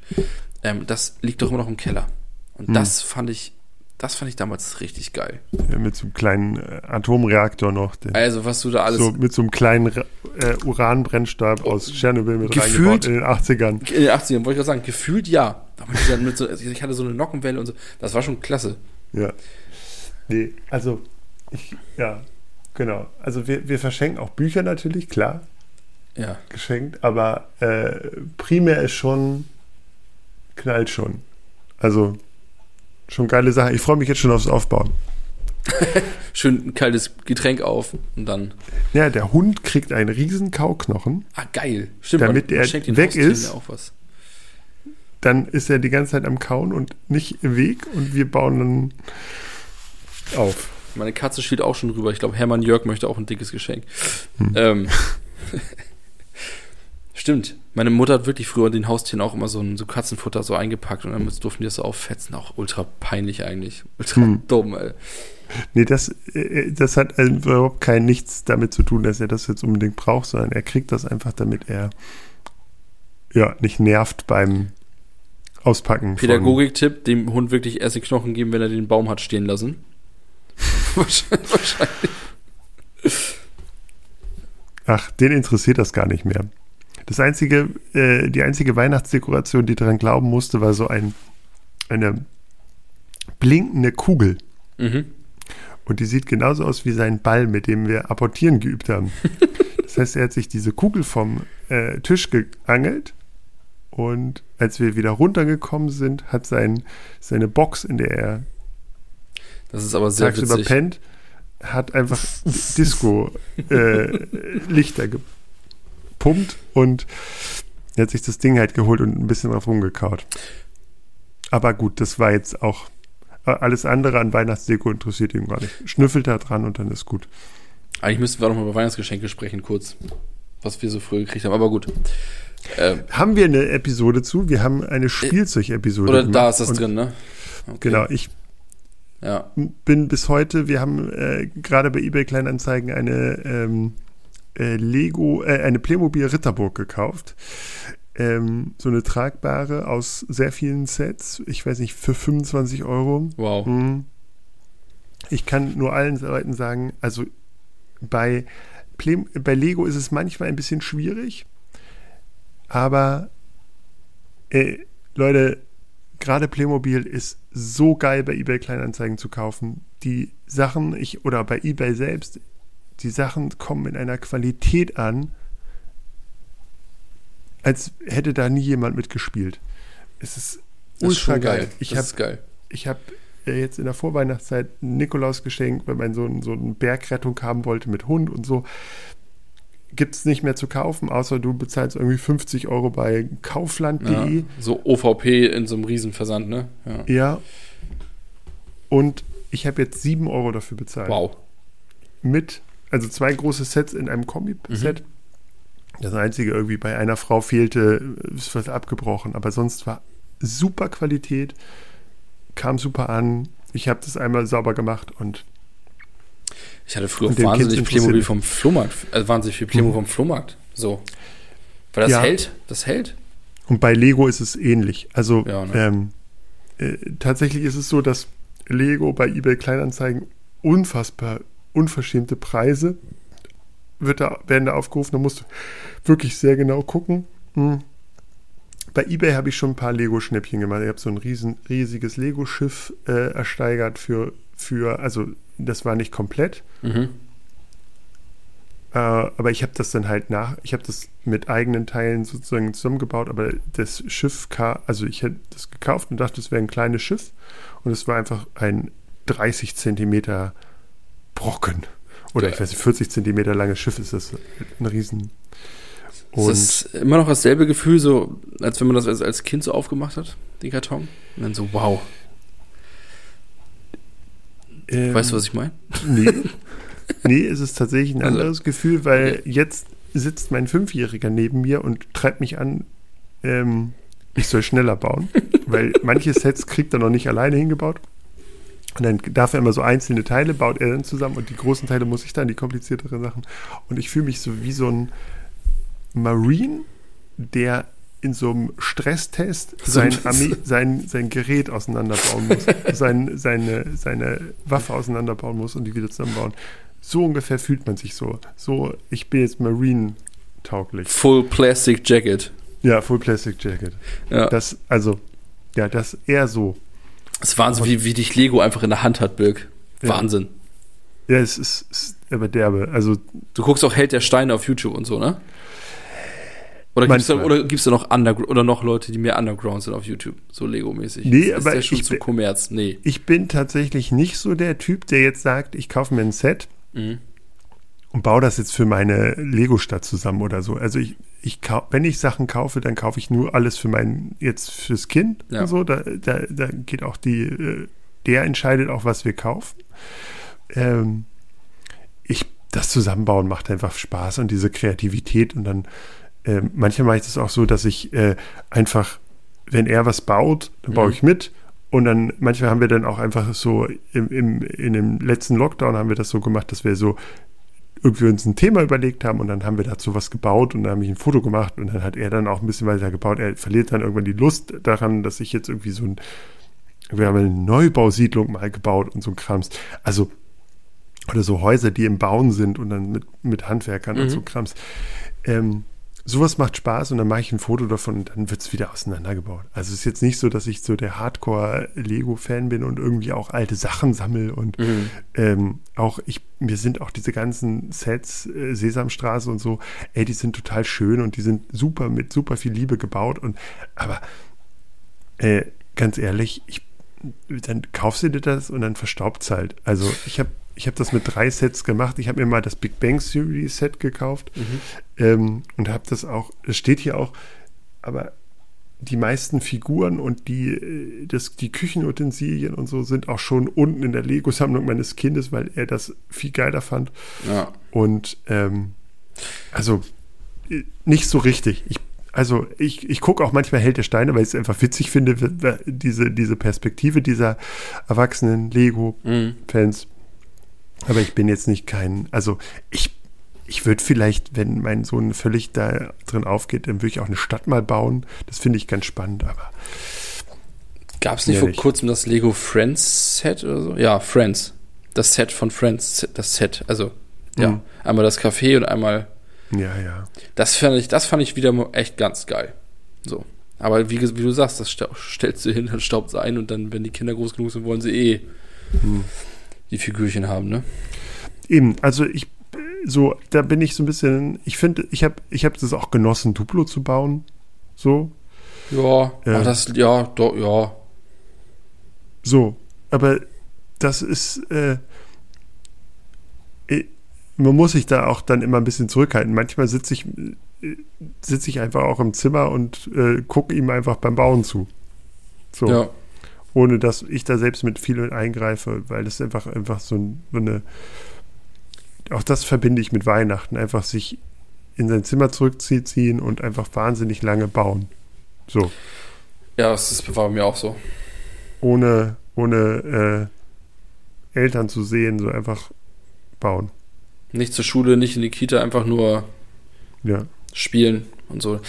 Ähm, das liegt doch immer noch im Keller. Und hm. das fand ich das fand ich damals richtig geil. Ja, mit so einem kleinen äh, Atomreaktor noch. also, was du da alles. So mit so einem kleinen äh, Uranbrennstab oh, aus Tschernobyl mit gefühlt, reingebaut in den 80ern. In den 80ern, wollte ich gerade sagen, gefühlt ja. So, also ich hatte so eine Nockenwelle und so. Das war schon klasse. Ja. Nee, also, ich, ja, genau. Also, wir, wir verschenken auch Bücher natürlich, klar. Ja. Geschenkt, aber äh, primär ist schon, knallt schon. Also, Schon geile Sache. Ich freue mich jetzt schon aufs Aufbauen. Schön ein kaltes Getränk auf und dann. Ja, der Hund kriegt einen riesen Kauknochen. Ah, geil. Stimmt, damit er weg ist. Dann ist er die ganze Zeit am Kauen und nicht im Weg und wir bauen dann auf. Meine Katze spielt auch schon rüber. Ich glaube, Hermann Jörg möchte auch ein dickes Geschenk. Hm. Ähm. Stimmt. Meine Mutter hat wirklich früher den Haustieren auch immer so, ein, so Katzenfutter so eingepackt und dann durften die das so auffetzen. Auch ultra peinlich eigentlich. Ultra hm. dumm, ey. Nee, das, äh, das hat also überhaupt kein nichts damit zu tun, dass er das jetzt unbedingt braucht, sondern er kriegt das einfach, damit er ja nicht nervt beim Auspacken. Pädagogik-Tipp, dem Hund wirklich erst den Knochen geben, wenn er den Baum hat stehen lassen. Wahrscheinlich. Ach, den interessiert das gar nicht mehr. Das einzige, äh, die einzige Weihnachtsdekoration, die daran glauben musste, war so ein, eine blinkende Kugel. Mhm. Und die sieht genauso aus wie sein Ball, mit dem wir apportieren geübt haben. das heißt, er hat sich diese Kugel vom äh, Tisch geangelt und als wir wieder runtergekommen sind, hat sein, seine Box, in der er das ist aber sehr tagsüber witzig. pennt, hat einfach Disco-Lichter äh, gepumpt und er hat sich das Ding halt geholt und ein bisschen drauf rumgekaut. Aber gut, das war jetzt auch äh, alles andere an Weihnachtsdeko interessiert ihn gar nicht. Schnüffelt da dran und dann ist gut. Eigentlich müssten wir doch mal über Weihnachtsgeschenke sprechen, kurz. Was wir so früh gekriegt haben, aber gut. Ähm, haben wir eine Episode zu? Wir haben eine Spielzeug-Episode. Oder da ist das drin, ne? Okay. Genau, ich ja. bin bis heute, wir haben äh, gerade bei eBay Kleinanzeigen eine ähm, äh, Lego, äh, eine Playmobil Ritterburg gekauft. ähm, so eine tragbare aus sehr vielen Sets. Ich weiß nicht, für 25 Euro. Wow. Mhm. Ich kann nur allen Leuten sagen, also bei, Play bei Lego ist es manchmal ein bisschen schwierig, aber äh, Leute, gerade Playmobil ist so geil bei eBay Kleinanzeigen zu kaufen. Die Sachen, ich oder bei eBay selbst, die Sachen kommen in einer Qualität an, als hätte da nie jemand mitgespielt. Es ist Das ist ultra schon geil. geil. Ich das ist geil. ich habe äh, jetzt in der Vorweihnachtszeit ein Nikolaus geschenkt, weil mein Sohn so eine Bergrettung haben wollte mit Hund und so. Gibt es nicht mehr zu kaufen, außer du bezahlst irgendwie 50 Euro bei kaufland.de. Ja, so OVP in so einem Riesenversand, ne? Ja. Ja. Und ich habe jetzt 7 Euro dafür bezahlt. Wow. Mit, also zwei große Sets in einem Kombi-Set. Das einzige irgendwie bei einer Frau fehlte, ist was abgebrochen, aber sonst war super Qualität, kam super an. Ich habe das einmal sauber gemacht und Ich hatte früher wahnsinnig Playmobil vom Flohmarkt, also wahnsinnig viel Playmobil vom Flohmarkt. So. Weil das Ja. hält, das hält. Und bei Lego ist es ähnlich. Also Ja, ne? ähm, äh, tatsächlich ist es so, dass Lego bei eBay Kleinanzeigen unfassbar unverschämte Preise wird da, werden da aufgerufen. Da musst du wirklich sehr genau gucken. Hm. Bei eBay habe ich schon ein paar Lego-Schnäppchen gemacht. Ich habe so ein riesen, riesiges Lego-Schiff äh, ersteigert für, für, also das war nicht komplett, Mhm. äh, aber ich habe das dann halt nach, ich habe das mit eigenen Teilen sozusagen zusammengebaut, aber das Schiff, ka- also ich hätte das gekauft und dachte, es wäre ein kleines Schiff und es war einfach ein 30 Zentimeter Brocken. Oder Ja. ich weiß nicht, 40 Zentimeter langes Schiff ist das ein Riesen. Ist das immer noch dasselbe Gefühl, so als wenn man das als, als Kind so aufgemacht hat, den Karton? Und dann so, wow. ähm, Weißt du, was ich meine? Nee. nee, es ist tatsächlich ein Also- anderes Gefühl, weil jetzt sitzt mein Fünfjähriger neben mir und treibt mich an, ähm, ich soll schneller bauen, weil manche Sets kriegt er noch nicht alleine hingebaut. Und dann darf er immer so einzelne Teile, baut er dann zusammen und die großen Teile muss ich dann, die komplizierteren Sachen. Und ich fühle mich so wie so ein Marine, der in so einem Stresstest sein, ein- Armee, sein, sein Gerät auseinanderbauen muss, sein, seine, seine Waffe auseinanderbauen muss und die wieder zusammenbauen. So ungefähr fühlt man sich so. So, ich bin jetzt Marine-tauglich. Full Plastic Jacket. Ja, Full Plastic Jacket. Ja. Das, also, ja, das eher so. Das ist Wahnsinn, wie, wie dich Lego einfach in der Hand hat, Birk. Ja. Wahnsinn. Ja, es ist, es ist aber derbe. Also, Du guckst auch Held der Steine auf YouTube und so, ne? Oder gibt's da, Manchmal. oder gibt's da noch Undergr oder noch Leute, die mehr Underground sind auf YouTube, so Lego-mäßig? Nee, ist, aber ist der schon ich zu bin- Kommerz? Nee. ich bin tatsächlich nicht so der Typ, der jetzt sagt, ich kaufe mir ein Set Mhm. und baue das jetzt für meine Lego-Stadt zusammen oder so. Also ich, ich wenn ich Sachen kaufe, dann kaufe ich nur alles für mein, jetzt fürs Kind Ja. so. Da, da, da geht auch die, äh, der entscheidet auch, was wir kaufen. Ähm, ich, das Zusammenbauen macht einfach Spaß und diese Kreativität und dann ähm, manchmal mache ich das auch so, dass ich äh, einfach, wenn er was baut, dann baue Mhm. ich mit. Und dann, manchmal haben wir dann auch einfach so, im, im, in dem letzten Lockdown haben wir das so gemacht, dass wir so irgendwie uns ein Thema überlegt haben und dann haben wir dazu was gebaut und dann habe ich ein Foto gemacht und dann hat er dann auch ein bisschen weiter gebaut. Er verliert dann irgendwann die Lust daran, dass ich jetzt irgendwie so ein, wir haben eine Neubausiedlung mal gebaut und so ein Krams. Also, oder so Häuser, die im Bauen sind und dann mit, mit Handwerkern und Mhm. so Krams. Ähm, sowas macht Spaß und dann mache ich ein Foto davon und dann wird es wieder auseinandergebaut. Also es ist jetzt nicht so, dass ich so der Hardcore-Lego-Fan bin und irgendwie auch alte Sachen sammle und Mhm. ähm, auch ich, mir sind auch diese ganzen Sets, äh, Sesamstraße und so, ey, die sind total schön und die sind super mit super viel Liebe gebaut und aber äh, ganz ehrlich, ich, dann kaufst du dir das und dann verstaubt es halt. Also ich habe ich hab das mit drei Sets gemacht. Ich habe mir mal das Big Bang Theory Set gekauft Mhm. ähm, und habe das auch, es steht hier auch, aber die meisten Figuren und die, äh, das, die Küchenutensilien und so sind auch schon unten in der Lego-Sammlung meines Kindes, weil er das viel geiler fand. Ja. Und ähm, also äh, nicht so richtig. Ich, also ich, ich gucke auch manchmal Held der Steine, weil ich es einfach witzig finde, diese, diese Perspektive dieser erwachsenen Lego-Fans. Mhm. Aber ich bin jetzt nicht kein, also ich, ich würde vielleicht, wenn mein Sohn völlig da drin aufgeht, dann würde ich auch eine Stadt mal bauen. Das finde ich ganz spannend, aber. Gab es nicht vor kurzem das Lego Friends Set oder so? Ja, Friends. Das Set von Friends, das Set. Also, ja. Mhm. Einmal das Café und einmal. Ja, ja. Das fand ich, das fand ich wieder echt ganz geil. So. Aber wie, wie du sagst, das stellst du hin, dann staubt sie ein und dann, wenn die Kinder groß genug sind, wollen sie eh Hm. die Figürchen haben, ne? Eben, also ich, so, da bin ich so ein bisschen, ich finde, ich habe ich hab das auch genossen, Duplo zu bauen. So, Ja, Ja. aber das, ja, doch, ja. so. Aber das ist, äh, man muss sich da auch dann immer ein bisschen zurückhalten. Manchmal sitze ich, sitze ich einfach auch im Zimmer und äh, gucke ihm einfach beim Bauen zu. So. Ja. ohne dass ich da selbst mit viel eingreife, weil das einfach einfach so, ein, so eine auch das verbinde ich mit Weihnachten, einfach sich in sein Zimmer zurückziehen und einfach wahnsinnig lange bauen. So, Ja, das ist, war bei mir auch so. ohne ohne äh, Eltern zu sehen, so einfach bauen. Nicht zur Schule, nicht in die Kita, einfach nur Ja. spielen und so.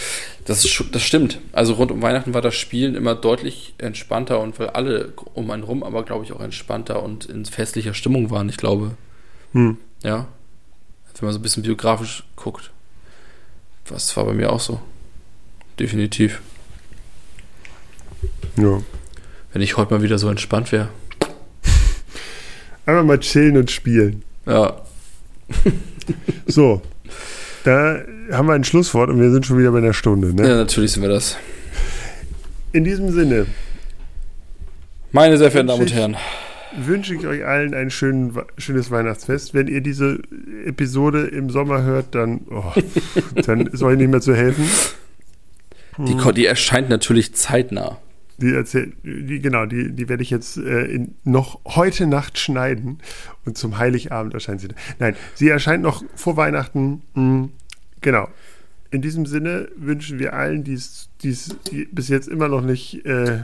Das, das stimmt. Also rund um Weihnachten war das Spielen immer deutlich entspannter und weil alle um einen rum aber, glaube ich, auch entspannter und in festlicher Stimmung waren. Ich glaube, Hm. ja. Wenn man so ein bisschen biografisch guckt. Das war bei mir auch so. Definitiv. ja. Wenn ich heute mal wieder so entspannt wäre. Einfach mal chillen und spielen. Ja. So. Da haben wir ein Schlusswort und wir sind schon wieder bei einer Stunde. Ne? ja, natürlich sind wir das. In diesem Sinne Meine sehr verehrten Damen und Herren. wünsche ich euch allen ein schön, schönes Weihnachtsfest. Wenn ihr diese Episode im Sommer hört, dann, oh, dann ist euch nicht mehr zu helfen. Die, die erscheint natürlich zeitnah. Die erzähl, die, genau, die, die werde ich jetzt äh, in, noch heute Nacht schneiden und zum Heiligabend erscheint sie. Nein, sie erscheint noch vor Weihnachten. Mm, genau. In diesem Sinne wünschen wir allen, die's, die's, die bis jetzt immer noch nicht äh,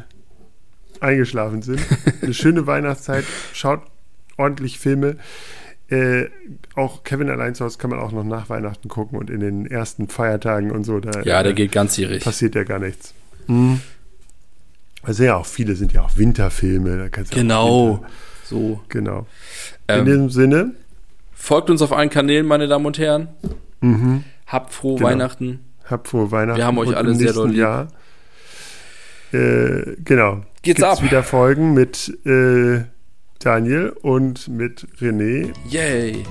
eingeschlafen sind, eine schöne Weihnachtszeit. Schaut ordentlich Filme. Äh, auch Kevin allein zu Hause kann man auch noch nach Weihnachten gucken und in den ersten Feiertagen und so. Da, Ja, der äh, geht ganzjährig. passiert ja gar nichts. Mhm. Also ja, auch viele sind ja auch Winterfilme. Da kannst du auch Genau. Winter, So. genau. In Ähm, diesem Sinne, folgt uns auf allen Kanälen, meine Damen und Herren. mhm. Habt frohe Genau. Weihnachten. habt frohe Weihnachten. Wir haben euch und alle sehr doll lieb. Jahr. Äh, genau. Geht's Gibt's ab. wieder Folgen mit äh, Daniel und mit René. Yay.